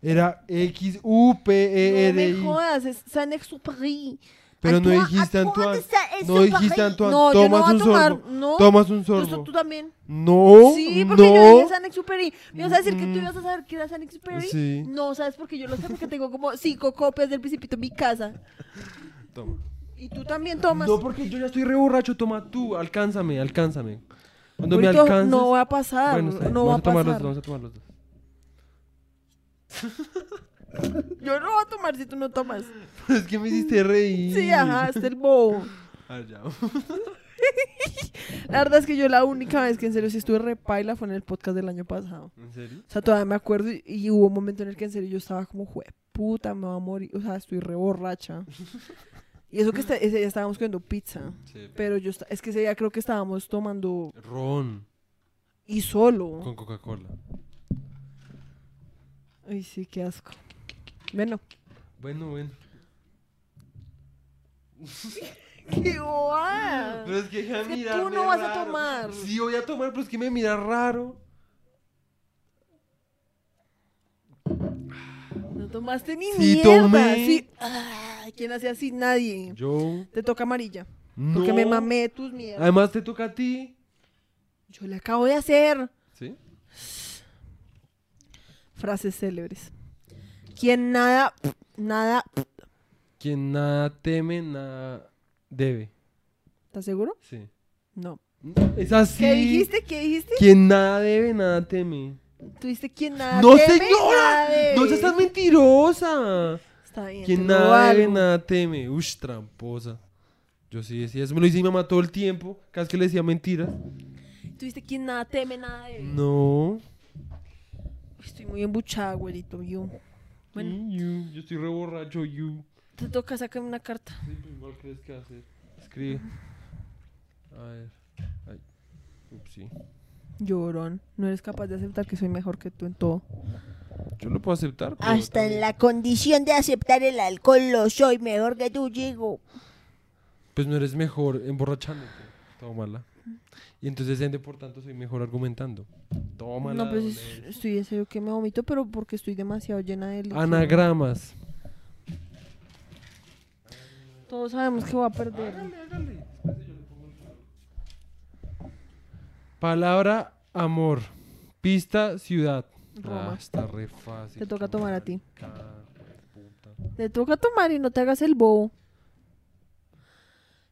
Era X U P E
No me jodas, es Saint-Exupéry.
Pero no dijiste
Antoine.
No dijiste Antoine.
No, yo no
Tomas
voy a
un sorbo.
no.
Tomas un
Pero
sorbo.
tú también.
No.
Sí, porque yo dije Saint-Exupéry. ¿Me ibas a decir que tú
Mm.
ibas a saber que era Saint-Exupéry?
Sí.
No, ¿sabes por qué yo lo sé? Porque tengo como cinco copias del Principito en mi casa.
Toma.
Y tú también tomas.
No, porque yo ya estoy re borracho. Toma tú. Alcánzame, alcánzame. Cuando me alcances.
no va a pasar.
Bueno,
no va
vamos
a
tomar los
pasar.
dos. Vamos a tomar los dos.
Yo no voy a tomar si tú no tomas.
es que me hiciste reír.
Sí, ajá, es el bobo.
Ah, ya.
La verdad es que yo la única vez que en serio sí estuve repaila fue en el podcast del año pasado.
¿En serio?
O sea, todavía me acuerdo y, y hubo un momento en el que en serio yo estaba como, jue puta, me va a morir. O sea, estoy re borracha. Y eso que está- ese día estábamos comiendo pizza.
Sí.
Pero yo, es que ese día creo que estábamos tomando
Ron
y solo.
con Coca-Cola.
Ay, sí, qué asco. Bueno.
Bueno, bueno.
¡Qué boba!
Pero es que deja
Es que tú no vas a tomar.
Sí, voy a tomar, pero es que me mira raro.
No tomaste ni
Sí,
mierda.
tomé.
Sí. Ah, ¿Quién hace así? Nadie.
Yo.
Te toca amarilla.
No.
Porque me mamé tus mierdas.
Además te toca a ti.
Yo le acabo de hacer.
¿Sí?
Frases célebres. Quien nada, nada.
Quien nada teme, nada debe.
¿Estás seguro?
Sí.
No.
Es así.
¿Qué dijiste? ¿Qué dijiste?
Quien nada debe, nada teme.
Tuviste quien nada
¡No,
teme,
señora!
nada debe.
¡No seas tan mentirosa!
Está bien.
Quien nada debe, nada teme. Ush, tramposa. Yo sí decía eso. Me lo dice mi mamá todo el tiempo. Cada vez que le decía mentiras.
Tuviste quien nada teme, nada debe.
No.
Estoy muy embuchada, güerito. Yo. Bueno,
you. Yo estoy re borracho, you.
te toca sacarme una carta.
Sí, pues igual crees que hacer. Escribe. A ver. Ay. Ups, sí.
Llorón. No eres capaz de aceptar que soy mejor que tú en todo.
Yo lo puedo aceptar. pero
Hasta en
también-
la condición de aceptar el alcohol lo soy mejor que tú, Diego.
Pues no eres mejor emborrachándote. Tómala. Y entonces, por tanto, soy mejor argumentando. Tómala.
no, pues es- estoy en serio que me vomito, pero porque estoy demasiado llena de líquido.
Anagramas.
Todos sabemos que voy a perder.
Palabra amor. Pista ciudad.
Roma.
Ah, está re fácil.
Te toca tomar a ti.
puta.
Te toca tomar y no te hagas el bobo.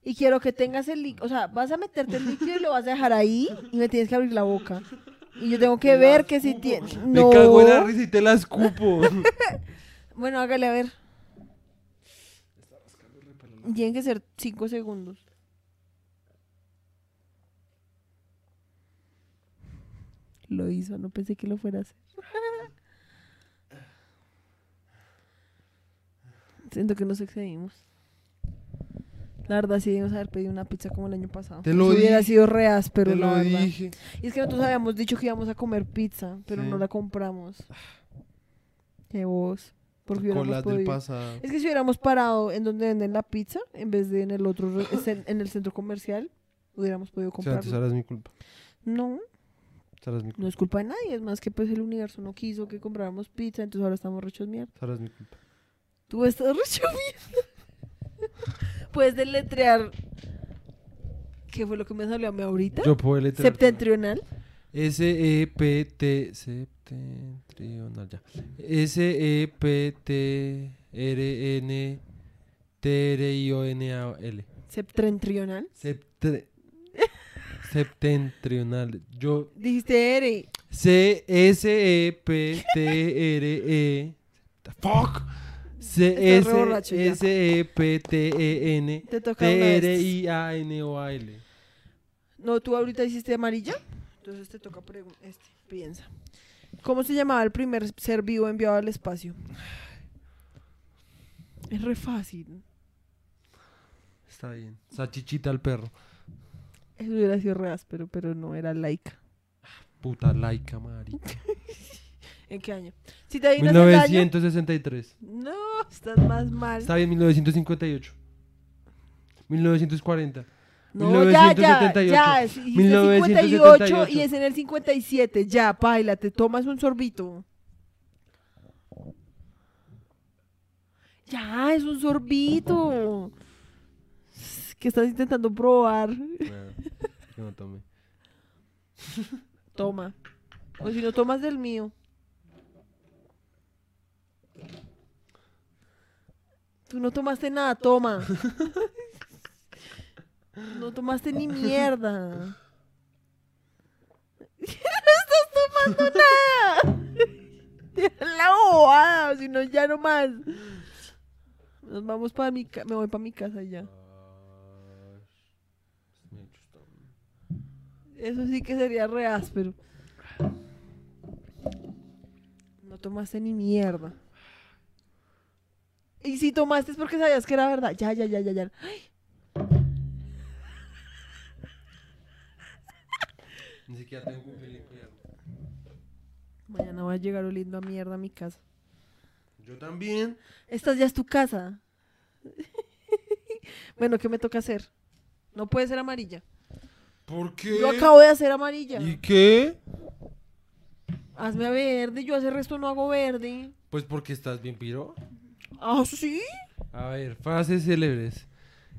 Y quiero que tengas el líquido. O sea, vas a meterte el líquido y lo vas a dejar ahí y me tienes que abrir la boca. Y yo tengo que ver que si tienes. No.
Me cago en la risa y te la escupo.
Bueno, hágale a ver. Tienen que ser cinco segundos. Lo hizo, no pensé que lo fuera a hacer. Siento que nos excedimos. La verdad, sí debimos haber pedido una pizza como el año pasado.
Te lo
Eso hubiera
dije,
sido reas, pero
te
la
lo
verdad.
dije.
Y es que nosotros habíamos dicho que íbamos a comer pizza, pero
Sí.
no la compramos. Qué vos. Porque hubiéramos
del
podido.
pasado.
Es que si hubiéramos parado en donde venden la pizza, en vez de en el otro, re- es en, en el centro comercial, hubiéramos podido
O sea, ahora es mi culpa.
No,
Ahora es mi culpa.
no es culpa de nadie, es más que pues el universo no quiso que compráramos pizza, entonces ahora estamos rechos mierda.
Ahora es mi culpa.
Tú estás recho mierda. Puedes deletrear. ¿Qué fue lo que me salió a mí ahorita?
Yo puedo letrar.
Septentrional.
S-E-P-T. Septentrional, ya. S-E-P-T-R-N. T-R-I-O-N-A-L.
Septentrional.
Septre- Septentrional. Yo.
Dijiste R.
C-S-E-P-T-R-E. Fuck.
Estás re borracho ya.
C-S-E-P-T-E-N.
Te toca una de estas.
T-R-I-A-N-O-A-L.
No, tú ahorita hiciste amarilla. Entonces te toca este, piensa. ¿Cómo se llamaba el primer ser vivo enviado al espacio? Es re fácil.
Está bien. Sachichita al perro.
Eso hubiera sido re áspero, pero no era laica.
Puta laica, marica.
¿En qué año? Si te adivinas el año.
1963.
No, estás más mal.
Está bien, 1958. 1940.
No, ya, ya,
1978.
ya. es- dijiste
1978.
58 y es en el 57. Ya, paila, te tomas un sorbito. Ya, es un sorbito. ¿Qué estás intentando probar?
Que no tomé.
Toma. O si no tomas del mío. Tú no tomaste nada, toma. No tomaste ni mierda. No estás tomando nada. La bobada, si no, ya no más. Nos vamos para mi casa, me voy para mi casa ya. Eso sí que sería re áspero. No tomaste ni mierda. Y si tomaste es porque sabías que era verdad. Ya, ya, ya, ya, ya. Ay,
Ni siquiera tengo un cuidado.
Mañana voy a llegar oliendo a mierda a mi casa.
Yo también.
Esta ya es tu casa. bueno, ¿qué me toca hacer? No puede ser amarilla.
¿Por qué?
Yo acabo de hacer amarilla.
¿Y qué?
Hazme a verde. Yo hace resto no hago verde.
Pues porque estás bien piro.
Ah, sí.
A ver, frases célebres.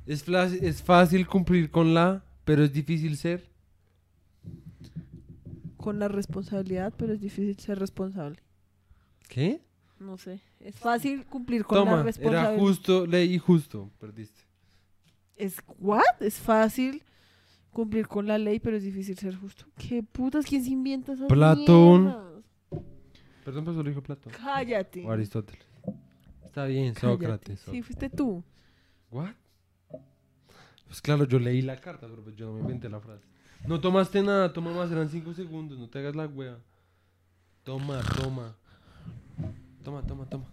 Es, fla- es fácil cumplir con la, pero es difícil ser.
Con la responsabilidad, pero es difícil ser responsable.
¿Qué?
No sé. Es fácil cumplir con la
Toma, era
responsabilidad.
justo, leí justo. Perdiste.
¿Es what? Es fácil cumplir con la ley, pero es difícil ser justo. ¿Qué putas? ¿Quién se inventa esas
Platón.
mierdas?
Perdón, pero solo dijo Platón.
Cállate.
O Aristóteles. Está bien,
Cállate.
Sócrates.
Sí, fuiste tú.
¿What? Pues claro, yo leí la carta, pero pues yo no me inventé la frase. No tomaste nada, toma más, eran cinco segundos, no te hagas la wea. Toma, toma. Toma, toma, toma.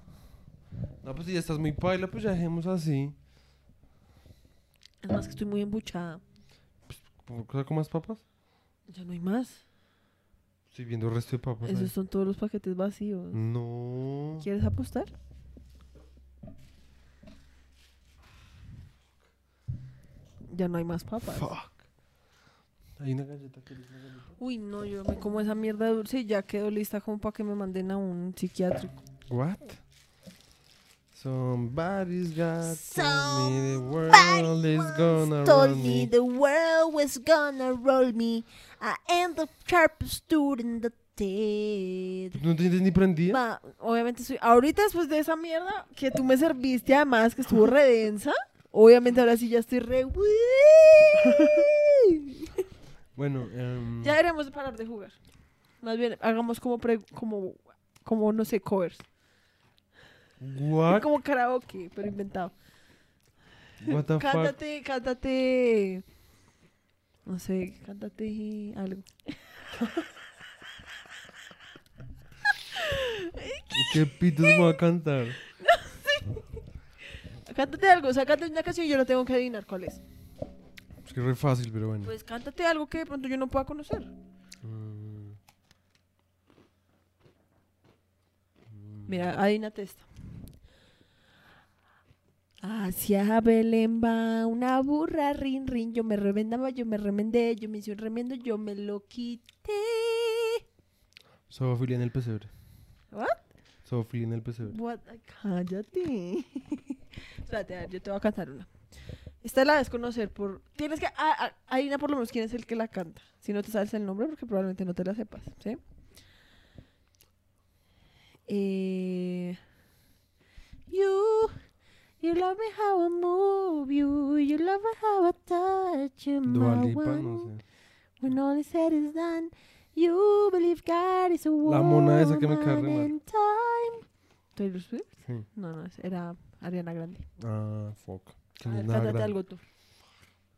No, pues si ya estás muy paila, pues ya dejemos así.
Es más que estoy muy embuchada.
¿Por qué comas papas?
Ya no hay más.
Estoy viendo el resto de papas. ahí.
Esos son todos los paquetes vacíos.
No.
¿Quieres apostar? Ya no hay más papas.
Fuck. Hay una galleta que una galleta.
Uy, no, yo me como esa mierda dulce y ya quedo lista como para que me manden a un psiquiátrico.
What? Somebody's got to me the world is gonna
told
run
me
me.
the world was gonna roll me. I am the sharpest student that did.
¿No tienes ni prendida?
Ma, obviamente soy. Ahorita después de esa mierda que tú me serviste, además que estuvo redensa. Obviamente ahora sí ya estoy re.
Bueno, em,
ya deberíamos de parar de jugar. Más bien, hagamos como, pre- como, como no sé, covers.
what?
Como karaoke, pero inventado.
What the fuck?
Cántate, cántate. No sé, cántate algo.
¿Qué pitos me va a cantar?
Cántate algo, o sea, cántate una canción y yo no tengo que adivinar cuál es.
Es que es re fácil, pero bueno.
Pues cántate algo que de pronto yo no pueda conocer.
Mm,
Mira, adivínate esta. Hacia Belén va una burra, rin, rin. Yo me revendaba, yo me remendé, yo me hice un remiendo, yo me lo quité.
Zoofilia en el pesebre.
¿What?
Zoofilia en el pesebre.
What? Cállate. Espérate, a ver, yo te voy a cantar una. Esta la debes conocer por... Tienes que... ah, ah, adivina por lo menos quién es el que la canta. Si no te sabes el nombre, porque probablemente no te la sepas, ¿sí? Eh... You... You love me how I move you. You love me how I touch you,
Dua
my
Lipa,
one.
no sé.
When all is said is done, you believe God is a
La mona esa que me cae re
woman
mal.
in time. ¿Taylor Swift?
Sí.
No, no, era Ariana Grande.
Ah, fuck.
A ver,
grande.
algo tú.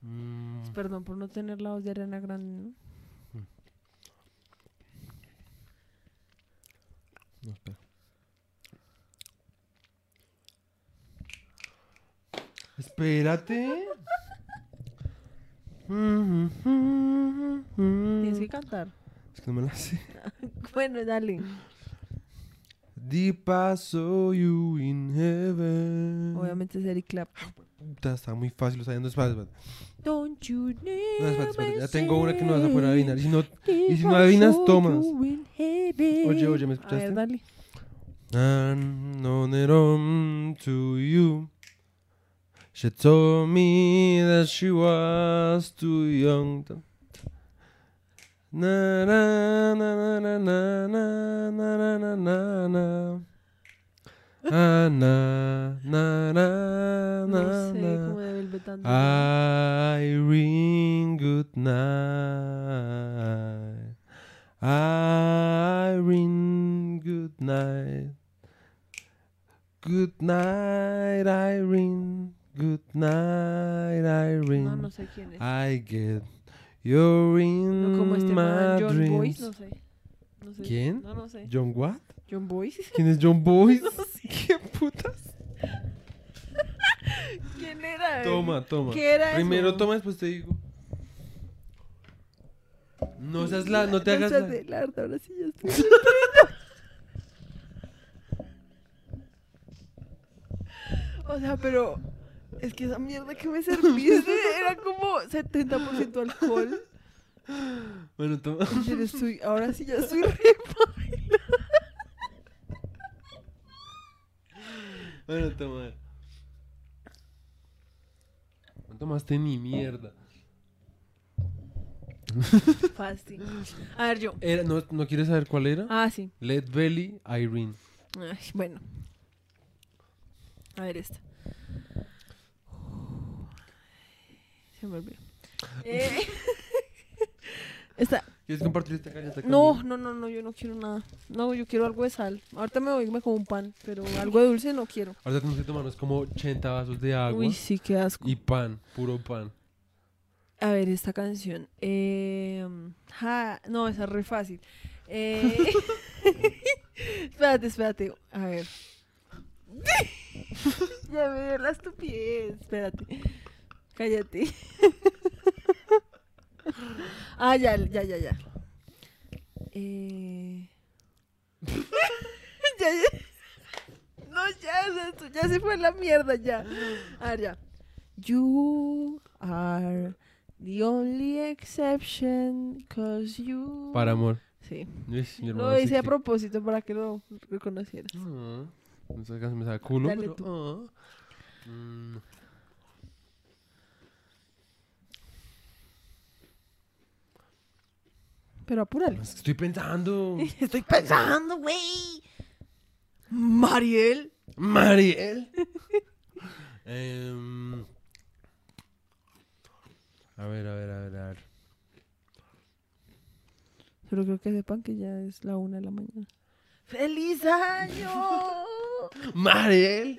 Mm,
Perdón por no tener la voz de Ariana Grande, ¿no?
no, espera. Espérate.
Tienes que cantar.
Es que no me la sé.
Bueno, dale.
Deep I saw you in heaven.
Obviamente es Eric Clap.
Puta, está muy fácil, o sea, no es fácil. espérate.
Don't you
No, espérate,
never
Ya tengo una que no vas a poder adivinar. Y si no,
if
si no adivinas, tomas. Oye, oye, ¿me
A ver,
escuchaste?
dale.
And on it on to you. She told me that she was too young. to- Na na na na na na na na na na na. Ah, na na na
No
na
sé
na.
cómo de Velvet
Irene, good night. Irene, good night. Good night, Irene. Good night, Irene.
No, no sé quién es.
I get you're in
No, como este man, John
dreams.
Boyce, no sé. No sé.
¿Quién?
No, no sé.
John what?
John Boyce.
¿Quién es John Boyce?
No sé.
¿Qué putas?
¿Quién era?
Toma, toma.
¿Qué era
Primero
eso?
toma, después te digo. No seas la, no te hagas la.
de larda, ahora sí ya estoy. o sea, pero es que esa mierda que me serviste era como 70% alcohol.
Bueno, toma.
Yo estoy, ahora sí ya estoy re.
Bueno, toma. No tomaste ni mierda.
Fácil. A ver, yo.
Era, no, ¿No quieres saber cuál era?
Ah, sí.
Led Belly, Irene.
Ay, bueno. A ver esta. Se me olvidó. Eh, esta,
¿Quieres compartir esta galleta
No, no, no, no, yo no quiero nada. No, yo quiero algo de sal. Ahorita me voy y me como un pan, pero algo de dulce no quiero.
Ahorita tenemos que tomarnos como 80 vasos de agua
Uy, sí, qué asco.
y pan, puro pan.
A ver, esta canción. Eh, ja, no, esa es re fácil. Eh, espérate, espérate. A ver. ya me dio la estupidez. Espérate. Cállate. ah, ya, ya, ya, ya. Eh... ya, ya. No, ya, ya se fue la mierda, ya. A ver, ya. You are the only exception, cause you...
Para amor.
Sí.
Hermano
Lo hice a propósito para que lo reconocieras.
Ah, esa canción me saca culo,
Dale
pero...
tú.
ah. Mm.
Pero apúrale.
Estoy pensando.
Estoy pensando, güey. Mariel.
Mariel. Em, a ver, a ver, a ver, a ver.
Solo creo que sepan que ya es la una de la mañana. ¡Feliz año!
Mariel.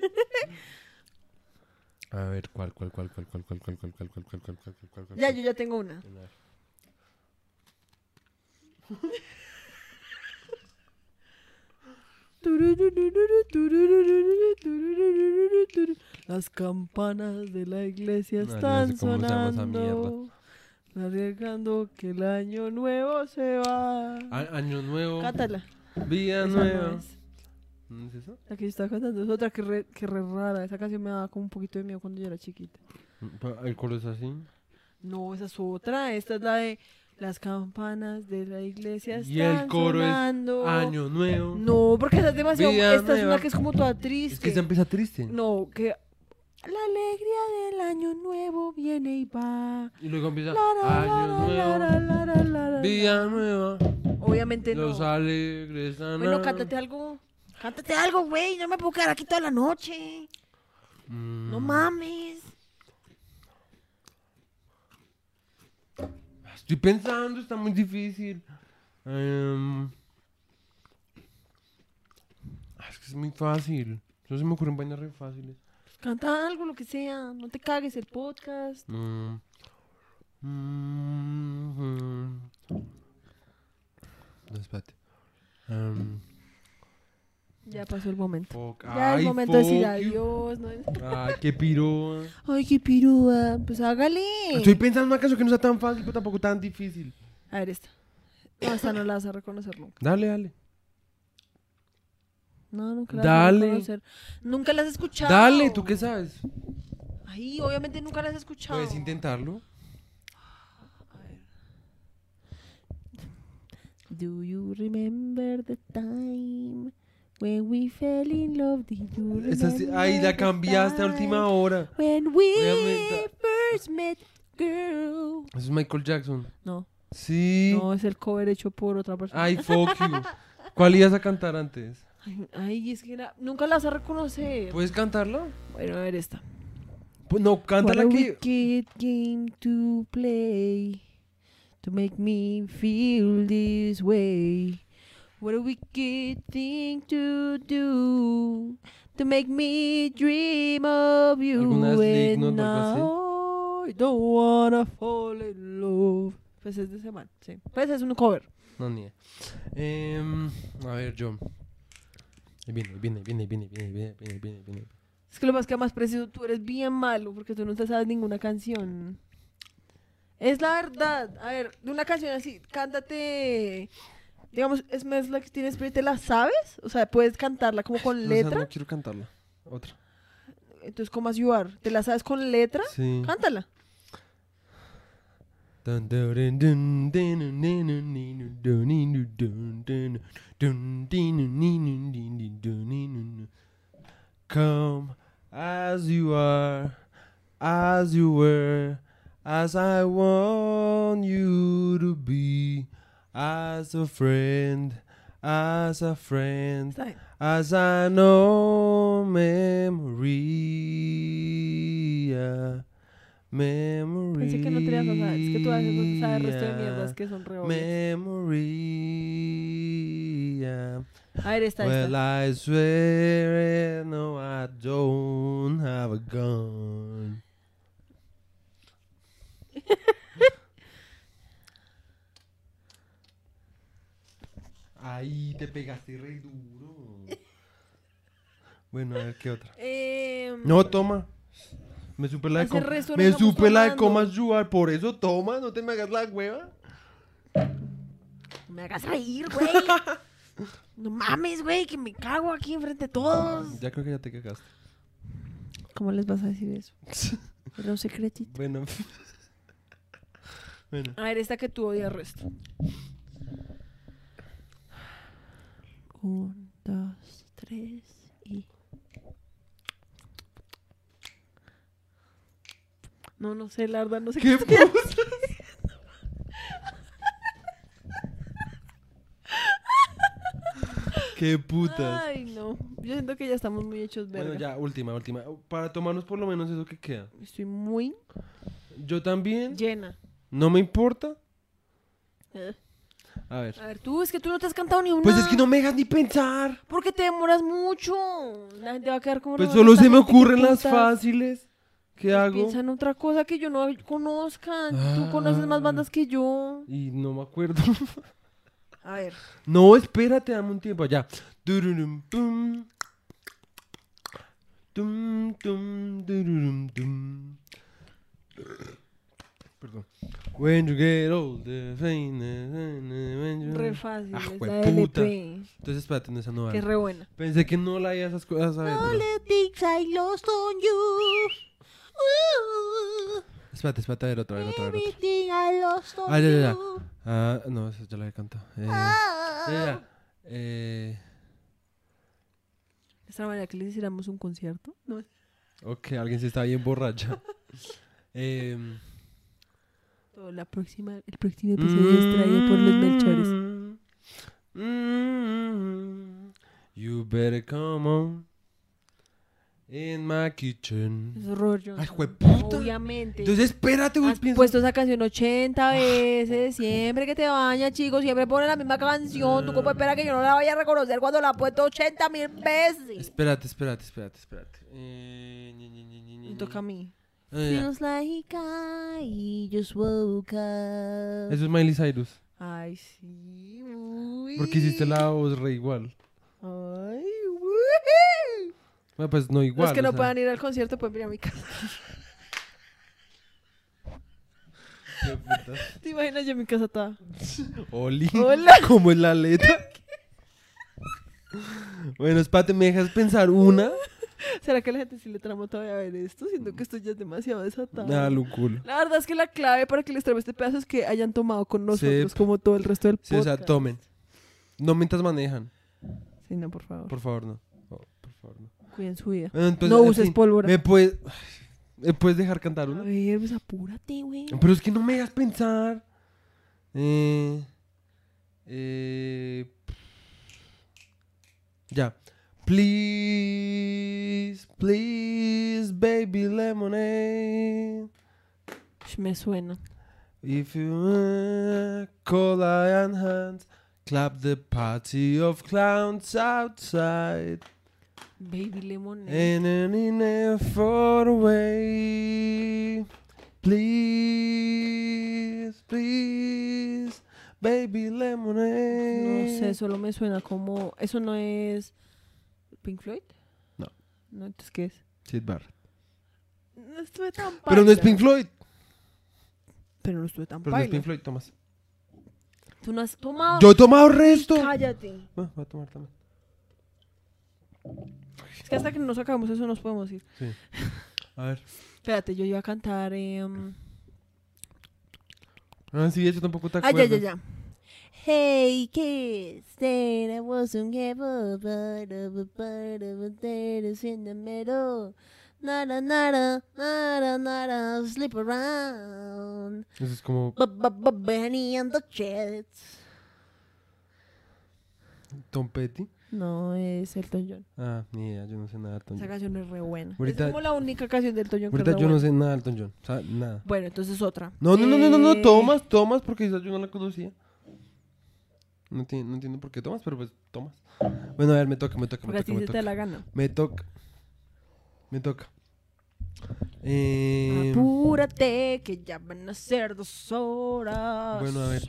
A ver, ¿cuál, cuál, cuál, cuál, cuál, cuál, cuál, cuál, cuál, cuál, cuál, cuál, cuál, cuál, cuál, cuál?
ya, yo ya tengo una. Las campanas de la iglesia
No, yo no
están
sé cómo se llama esa
sonando. Arriesgando que el año nuevo se va.
A- Año nuevo.
Cántala.
Vida
Esa no
nueva.
es.
¿No es eso?
La que yo estaba cantando es otra que re, que re rara. Esa canción me daba como un poquito de miedo cuando yo era chiquita.
Pa- ¿El coro es así?
No, esa es otra. Esta es la de las campanas de la iglesia
Y el
están
coro es
sonando.
Año nuevo.
No, porque esa es demasiado.
Vida
esta es
nueva.
una que es como toda triste.
Es que se empieza triste.
No, que la alegría del año nuevo viene y va.
Y luego empieza
La, la,
Año
la,
nuevo. Vida nueva.
Obviamente no.
Los alegres
Bueno, cántate algo. Cántate algo, güey. No me puedo quedar aquí toda la noche.
Mm.
No mames.
Estoy pensando, está muy difícil. Em, ah, es que es muy fácil. No se me ocurren vainas re fáciles.
Canta algo, lo que sea. No te cagues el podcast.
Mm. Mm, No, espérate. Em,
Ya pasó el momento.
fuck.
Ya es
Ay,
momento de decir
fuck
adiós. ¿no?
Ay, qué piro.
Ay, qué pirúa. Pues hágale.
Estoy pensando en una canción que no sea tan fácil, pero tampoco tan difícil.
A ver, esta. No, esta no la vas a reconocer nunca.
Dale, dale.
No, nunca la
Dale.
vas a reconocer. Nunca la has escuchado.
Dale, ¿tú qué sabes?
Ay, obviamente nunca la has escuchado.
Puedes intentarlo.
Do you remember the time when we fell in love? Do you
Esa sí- Ay, la cambiaste a última hora.
When we
Obviamente.
first met, girl.
Eso es Michael Jackson.
No,
Sí.
no, es el cover hecho por otra persona.
Ay, fuck you. ¿Cuál ibas a cantar antes?
Ay, ay, es que nunca la vas a reconocer.
¿Puedes cantarla?
Bueno, a ver esta.
Pues no,
What
cántala
a
aquí.
wicked game to play to make me feel this way. What a wicked thing to do to make me dream of you and I don't wanna fall in love. Pues es de ese man, sí. Pues es un cover.
No, ni eh, A ver, John. Ahí viene, ahí viene, ahí viene, ahí viene, viene, viene, viene.
Es que lo más que más preciso, tú eres bien malo porque tú no te sabes ninguna canción. Es la verdad. A ver, de una canción así, cántate. Digamos, Smells Like Teen Spirit, ¿te la sabes? O sea, ¿puedes cantarla como con
letra? O no quiero cantarla. Otra.
Entonces, ¿cómo más You Are? ¿Te la sabes con letra?
Sí.
Cántala.
Come as you are, as you were, as I want you to be. As a friend, as a friend, as I know memory. Memory.
Pensé que no tenías o Es que tú haces no sabes resto de mierdas que son re obvias.
Memory. yeah.
A ver, esta,
Well,
esta.
I swear, no, I don't have a gun. Ahí te pegaste re duro. Bueno, a ver qué otra.
Em,
No, toma. Me supe la de
Hace
com-
resto no
Me supe la de comas yuar, por eso toma, no te me hagas la hueva.
No me hagas reír, güey. No mames, güey, que me cago aquí enfrente de todos.
Ya creo que ya te cagaste.
¿Cómo les vas a decir eso? Era un secretito.
Bueno. bueno.
A ver, esta que tú odias resto. Un, dos, tres y. No, no sé, la verdad, no sé
¿Qué
qué.
putas? ¿Qué putas?
Ay, no. Yo siento que ya estamos muy hechos verga.
Bueno, ya, última, última. Para tomarnos por lo menos eso que queda.
Estoy muy
Yo también.
llena.
No me importa.
Eh.
A ver.
A ver, tú, es que tú no te has cantado ni una.
Pues es que no me dejas ni pensar.
Porque te demoras mucho. La gente va a quedar como...
Pues
"No,
solo se me
gente, ¿qué
ocurren las
putas?".
fáciles. ¿Qué
Pues
hago?
Piensa en otra cosa que yo no conozca. Tú conoces más
Ah.
bandas que yo.
Y no me acuerdo.
A ver.
No, espérate, dame un tiempo. Ya. Tururum, tum. Tum, tum, tum. Perdón. When you get older, when you-
Re fácil.
Ah,
es la LP.
Entonces, espérate, no, esa no
Que
vale.
re buena.
Pensé que no la había esas cosas. a ver,
All
pero-
the things I lost on you. Ooh,
Espérate, espérate, a ver otra, a ver otra,
everything I lost on
Ah, ya, ya, ya.
you.
Ah, no, esa ya la he cantado. Eh,
Ah.
ya, ya. Eh,
Esta manera que les hiciéramos un concierto. No.
ok, alguien se está bien borracha. Em,
Todo la próxima, el próximo episodio es traído por los Melchores.
Mm, You better come on in my kitchen.
Es Johnson.
Ay, jueputa.
Obviamente.
Entonces, espérate, güey,
Has puesto esa canción 80 veces, siempre que te bañas, chicos, siempre pone la misma canción. ¿Tú cómo esperas que yo no la vaya a reconocer cuando la he puesto 80 mil veces?
Espérate, espérate, espérate, espérate. Eh,
Me toca a mí.
Ah.
Feels like I just woke up.
Eso es Miley Cyrus.
Ay, sí. Uy.
Porque hiciste la voz re igual.
Ay, uy.
Bueno, pues no igual.
Los que
o
no
sea.
puedan ir al concierto pueden venir a mi casa. ¿Te imaginas yo en mi casa toda?
Oli.
Hola.
Como en la letra. bueno, espérate, ¿me dejas pensar una?
¿Será que a la gente sí le tramo todavía ver esto? Siento que esto ya es demasiado desatado.
Lo culo.
La verdad es que la clave para que les traiga este pedazo es que hayan tomado con nosotros
Sí.
como todo el resto del
Sí,
podcast.
o sea, tomen. No mientras manejan.
Sí, no, por favor.
Por favor, no. No, por favor, no.
Cuiden su vida.
Bueno, entonces,
no
en
uses
fin,
pólvora.
¿Me puedes, ¿Me puedes dejar cantar
A
una?
ver, pues apúrate, güey.
Pero es que no me dejas pensar. Eh, eh, ya. Please, please, baby lemonade.
Me suena.
If you want cold iron hands, clap the party of clowns outside.
Baby Lemonade.
And an in a far away. Please, please, baby lemonade.
No sé, solo me suena como... ¿Eso no es Pink Floyd?
No.
No, entonces, ¿qué es?
Sid Barrett.
No estuve tan
Pero no es
paila.
Pink Floyd.
Pero no estuve tan
Pero no es
paila.
Pink Floyd, Tomás.
Tú no has tomado...
Yo he tomado resto.
Cállate.
Bueno, voy a tomar también.
Es que hasta que no nos acabemos eso nos podemos ir.
Sí. A ver.
Espérate, yo iba a cantar... em,
Ah, sí, eso tampoco te
Ah, ya, ya, ya.
Hey kids, said I wasn't ever but of a part of a taters in the middle. Nada, nada, nada, nada, sleep around.
Eso es como
B -b -b Benny and the Jets.
Tom Petty.
No, es Elton John.
Ah, ni idea, yo no sé nada de Elton
Esa
John.
canción es re buena.
Ahorita-
es como la única canción de Elton John que
Ahorita
es re
yo no
buena.
sé nada de Elton John. O sea, nada.
Bueno, entonces otra.
No, no, no, no, no, no,
Eh,
Tomas, Tomas, porque esa yo no la conocía. No, entiendo por qué tomas, pero pues tomas. Bueno, a ver, me toca, me toca, me toca. Me toca. Me toca.
Apúrate, que ya van a ser dos horas.
Bueno, a ver.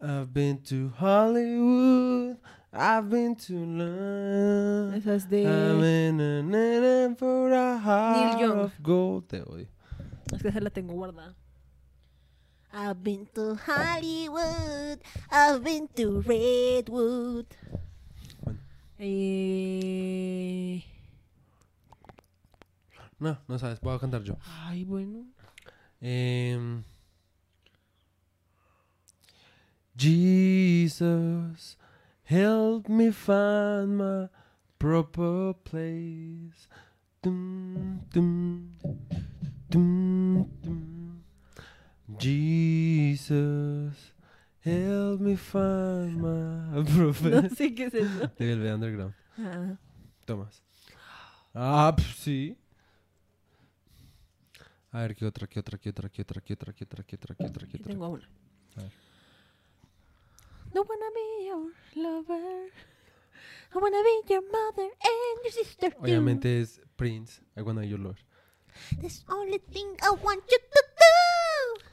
I've been to Hollywood. I've been to London.
Esa es
I'm
de.
in a nana for a heart
Young.
of gold. Te odio.
Es que esa la tengo guardada.
I've been to Hollywood. I've been to Redwood.
Eh...
No, no sabes, voy a cantar yo.
Ay, bueno.
Um, Jesus, help me find my proper place. Dum, dum, dum, dum. Jesus, help me find my proper
No sé qué es eso.
De Velvet Underground.
Ah.
Tomás. Ah, pf, sí. A ver, ¿qué otra, qué otra, qué otra, qué otra, qué otra, qué otra, qué otra, qué otra, qué otra?
tengo una.
A ver.
No wanna be your lover. I wanna be your mother and your sister too.
Obviamente es Prince, I Wanna Be Your Lover.
This only thing I want you to do.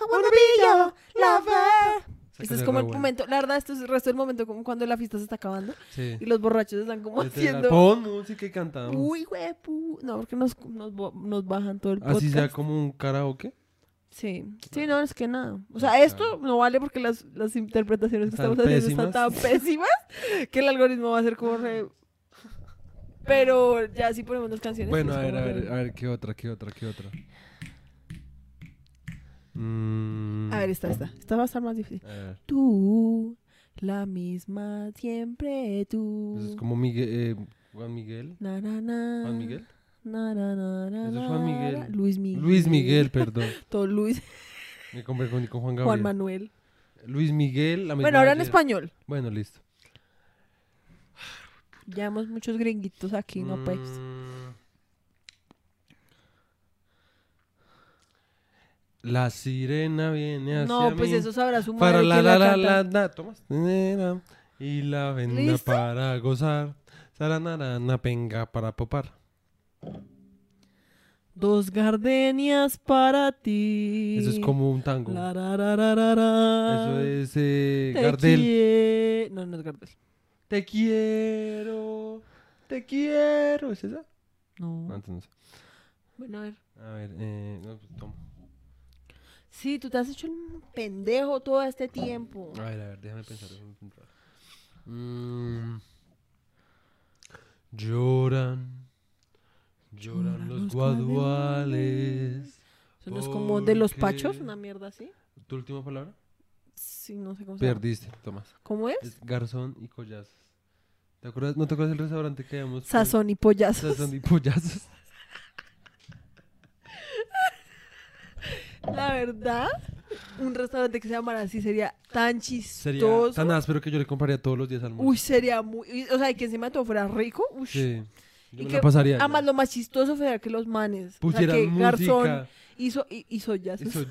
I wanna be your lover.
Este es como el momento, la verdad, esto es el resto del momento como cuando la fiesta se está acabando
Sí.
y los borrachos están como haciendo...
Pon música y cantamos.
Uy, huepu. No, porque nos, nos, nos bajan todo el podcast.
Así sea como un karaoke.
Sí, sí, no, es que nada. O sea, esto no vale porque las, las interpretaciones que estamos haciendo están tan pésimas que el algoritmo va a ser como re... Pero ya si ponemos las canciones.
Bueno, a ver, a ver,
re-
a ver, ¿qué otra, qué otra, qué otra? Mm,
A ver, esta, esta. Esta va a estar más difícil.
a ver,
Tú, la misma, siempre tú.
Eso es como Miguel, eh, Juan Miguel.
Na, na, na.
Juan Miguel.
Na, na, na, na,
Eso es Juan Miguel.
Luis Miguel.
Luis Miguel, perdón.
Todo Luis.
Me confundí con Juan
Juan
Gabriel.
Manuel.
Luis Miguel, la misma
Bueno, ahora en
ayer.
español.
Bueno, listo.
Hemos muchos gringuitos aquí, ¿no? Pues.
Mm. La sirena viene hacia
No, pues
mí.
eso sabrá su
Para
madre
la
quién
la
la
la la la. Tomas. Y la venda
¿Listo?
para gozar. Saranarana, penga para popar.
Dos gardenias para ti.
Eso es como un tango.
La, ra, ra, ra, ra, ra.
Eso es eh,
Te
Gardel.
quie- No, no es Gardel.
Te quiero. Te quiero. ¿Es esa?
No.
No, entonces
Bueno, a ver.
A ver, eh, no, pues.
Sí, tú te has hecho un pendejo todo este tiempo.
A ver, a ver, déjame pensar. Déjame pensar. Mm. Lloran. Lloran los
los
guaduales.
Eso no es como de los pachos, una mierda así.
¿Tu última palabra?
Sí, no sé cómo se llama.
Perdiste, Tomás.
¿Cómo es?
Es garzón y collazos. ¿Te acuerdas? ¿No te acuerdas del restaurante que habíamos?
Sazón y pollazos.
Sazón y pollazos.
La verdad, un restaurante que se llamara así sería tan
Sería
chistoso.
tan áspero que yo le compraría todos los días al almuerzo.
Uy, sería muy... O sea, y que encima de todo fuera rico. Uy.
Sí. Yo
Y que
pasaría. ya.
Además, lo más chistoso sería que los manes...
Pusieran
o sea, que garzón
música.
hizo, y- hizo jazz.
y soy-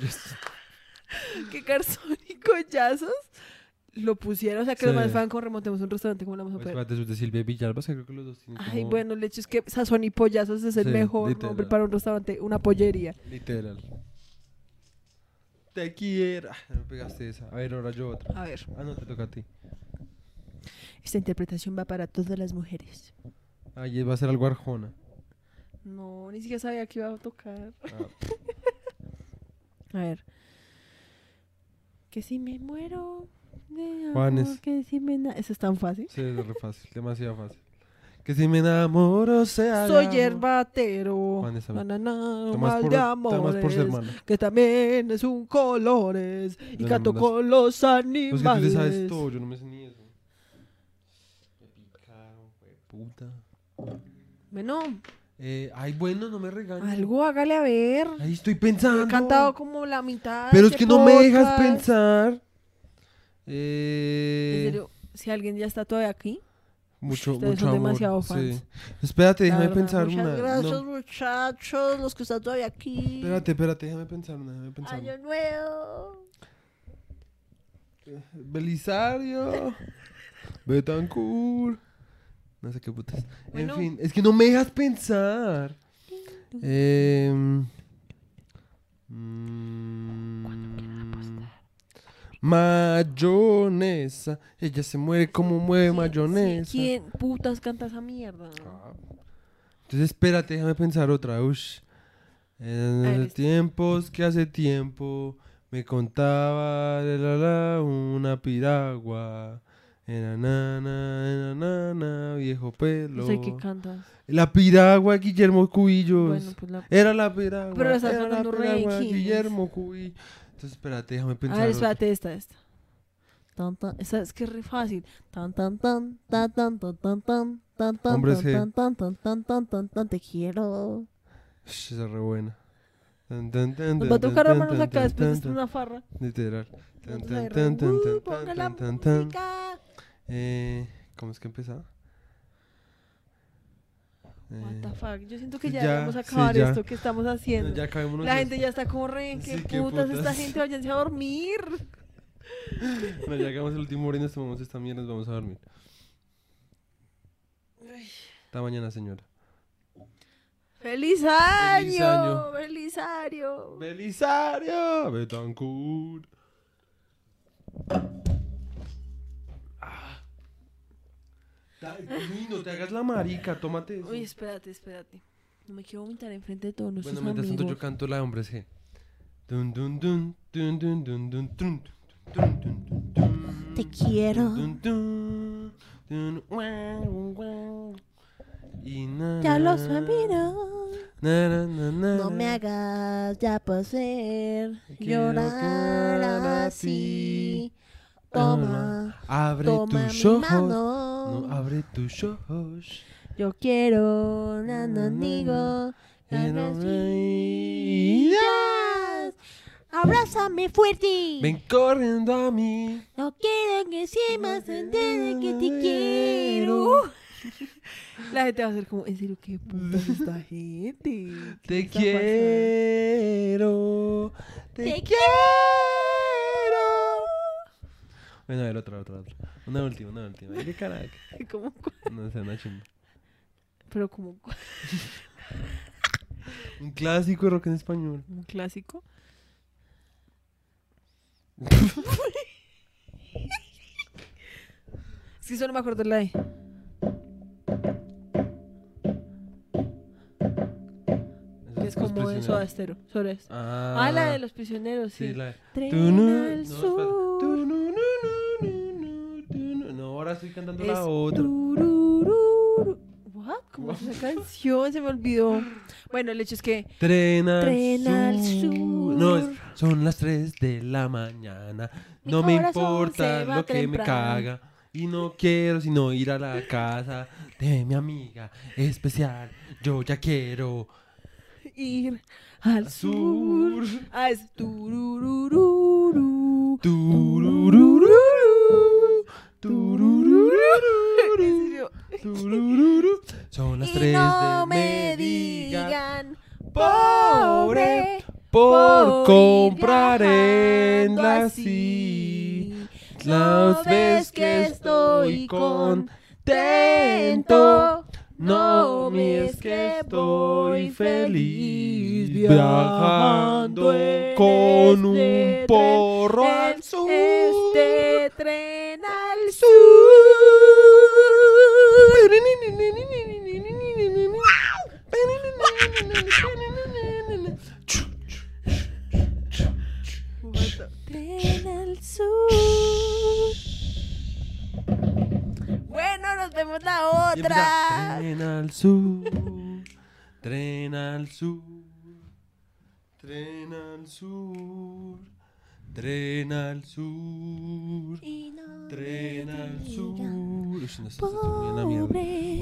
que garzón y collazos lo pusieron. O sea, que los
Sí.
manes fueran como remontemos un restaurante como la vamos a
Pues,
poner.
espérate, de Silvia Villalba, que creo que los dos tienen
Ay,
como-
bueno, el hecho es que Sazón y Pollazos es el
Sí,
mejor
literal.
nombre para un restaurante, una pollería.
Literal. Te quiero. Ah, me pegaste esa. A ver, ahora yo otra.
A ver,
Ah, no, te toca a ti.
esta interpretación va para todas las mujeres.
Ay, va a ser algo arjona.
No, ni siquiera sabía que iba a tocar.
Ah,
A ver. Que si me muero de amor,
Juanes.
que si me... Eso es tan fácil.
sí, es re fácil, demasiado fácil. Que si me enamoro sea.
Soy yerbatero.
Juanes, a
Na,
ver.
na, na,
Tomás
mal
por,
de
Tomás por ser
amores. Que también es un colores. Y canto
no.
con los
Pues que tú
animales.
sabes todo, yo no me sé ni eso. Me picaron, fue puta.
Bueno,
Eh, ay, bueno, no me regañes.
Algo hágale a ver.
Ahí estoy pensando.
He cantado como la mitad.
Pero es
este
que no me dejas pensar.
En
Eh,
serio, si alguien ya está todavía aquí,
mucho,
Ustedes
mucho
son
amor.
demasiado
sí.
fans.
Espérate, déjame
verdad,
pensar
Muchas
una.
gracias,
No,
muchachos, los que están todavía aquí.
espérate, espérate, déjame pensar una, déjame pensar una.
Año nuevo.
Belisario. Betancourt. No sé qué putas.
Bueno.
En fin, es que no me dejas pensar. Em, mm, mayonesa. Ella se mueve como mueve mayonesa.
¿quién putas canta esa mierda?
Ah. Entonces espérate, déjame pensar otra. Ush. En los tiempos que hace tiempo me contaba de la, la, una piragua. Era nana, era nana, viejo pelo.
No sé qué cantas.
La piragua, Guillermo Cubillos.
Bueno, pues la...
Era la piragua.
Pero la sonando re.
Guillermo Cubillos. Entonces espérate, déjame
A
pensar.
ver,
otra.
espérate, esta, esta. Tan, tan, esa es que es re fácil. Tan, tan, tan, tan, tan, tan, tan, tan, tan, tan, tan, tan, tan, tan, tan, tan, tan, tan, te quiero.
Esa es re buena.
Nos va a tocar hermanos
tan,
acá después de una farra.
Literal. Tan,
Nosotros
tan,
ahí re,
tan, tan,
"Uh,
tan,
ponga la
tan, tan, tan.
música".
Eh, ¿Cómo es que empezaba?
What the
Eh,
fuck. Yo siento que ya,
ya, sí,
acabar
ya.
esto que estamos haciendo.
ya
La gente ya está como re, ¿qué
Sí, qué
putas, esta gente váyanse a dormir.
Bueno, ya acabamos el último hora y nos tomamos esta mierda nos vamos a dormir. Hasta mañana, señora.
¡Feliz año!
Feliz año.
¡Feliz año!
Belisario Betancourt. Ah. Da- Uy, no te hagas la marica, tómate eso.
Uy, espérate, espérate. No me quiero vomitar enfrente de todos nuestros
Bueno, mientras tanto yo
amigos.
canto la de hombres G. Dun, dun, dun, dun, dun, dun, dun, dun, dun, dun, dun, dun.
Te quiero.
Dun, dun, dun, guau, guau. Y na,
Ya los
na,
No me hagas ya poseer. Llorar así. Toma.
Abre
Toma
tus ojos. No, abre tus ojos.
Yo quiero vidas. Abrázame fuerte.
Ven corriendo a mí.
No quiero que sepas entender que te quiero.
La gente va a ser como, ¿en serio qué putas es esta gente? ¿Qué
Te quiero. Te,
Te
quiero. Bueno, a ver, otra, otra, otra. Una última, una última. Qué caraca.
Como cu-
No sé, una chimba.
pero como cu-
Un clásico de rock en español.
un clásico. es que solo me acuerdo de la. Que es como de. Soda Stereo.
Ah,
Ah, la de los prisioneros, sí.
Sí, la de.
Tren al
no,
sur.
Ahora estoy cantando
Es
la otra.
turururu. What? ¿Cómo es esa canción? Se me olvidó. Bueno, el hecho es que
Tren al,
Tren al
sur.
sur.
No, es- son las 3 de la mañana.
Mi
No me importa lo que me caga. Y no quiero sino ir a la casa de mi amiga especial. Yo ya quiero
ir al
al
sur.
sur.
Ah, es tururururu.
Tururururu, tururururu,
En serio.
turururu. Son las
Y
3
no
de
me
diga.
digan
Pobre por comprar en la
así.
Las
ves que estoy contento.
No ves que estoy feliz viajando con un
este
porro
tren,
al
en
sur.
Este tren Tren al sur. Bueno, nos vemos la otra.
Tren al sur, tren al sur, tren al sur, tren al sur,
Y no
tren al sur. No.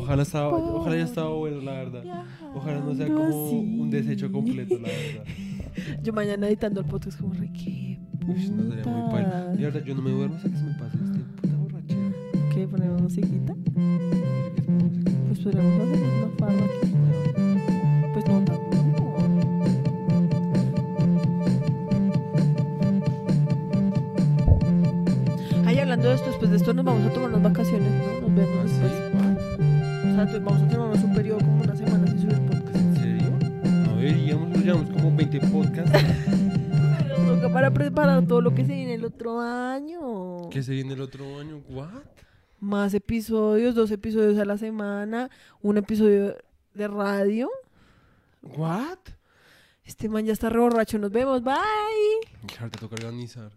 Ojalá, estaba, ojalá haya estado bueno, la verdad. Ojalá no sea como un desecho completo, la verdad.
Yo mañana editando el podcast como re que
no sería muy paila. Y ahora yo no me duermo hasta que se me pase este puta borrachera.
¿Qué? ¿Ponemos musiquita? Pues podríamos hacer una farra aquí. Hablando de esto, después de esto nos vamos a tomar unas vacaciones, ¿no? Nos vemos
¿Ah, sí?
después. O sea, vamos a tomarnos un periodo como una semana sin subir podcast.
¿En serio? No deberíamos, nos llevamos como 20 podcasts.
Pero toca para preparar todo lo que se viene el otro año.
¿Qué se viene el otro año? ¿What?
Más episodios, dos episodios a la semana, un episodio de radio.
¿What?
Este man ya está re borracho. Nos vemos. Bye.
Claro, te toca organizar.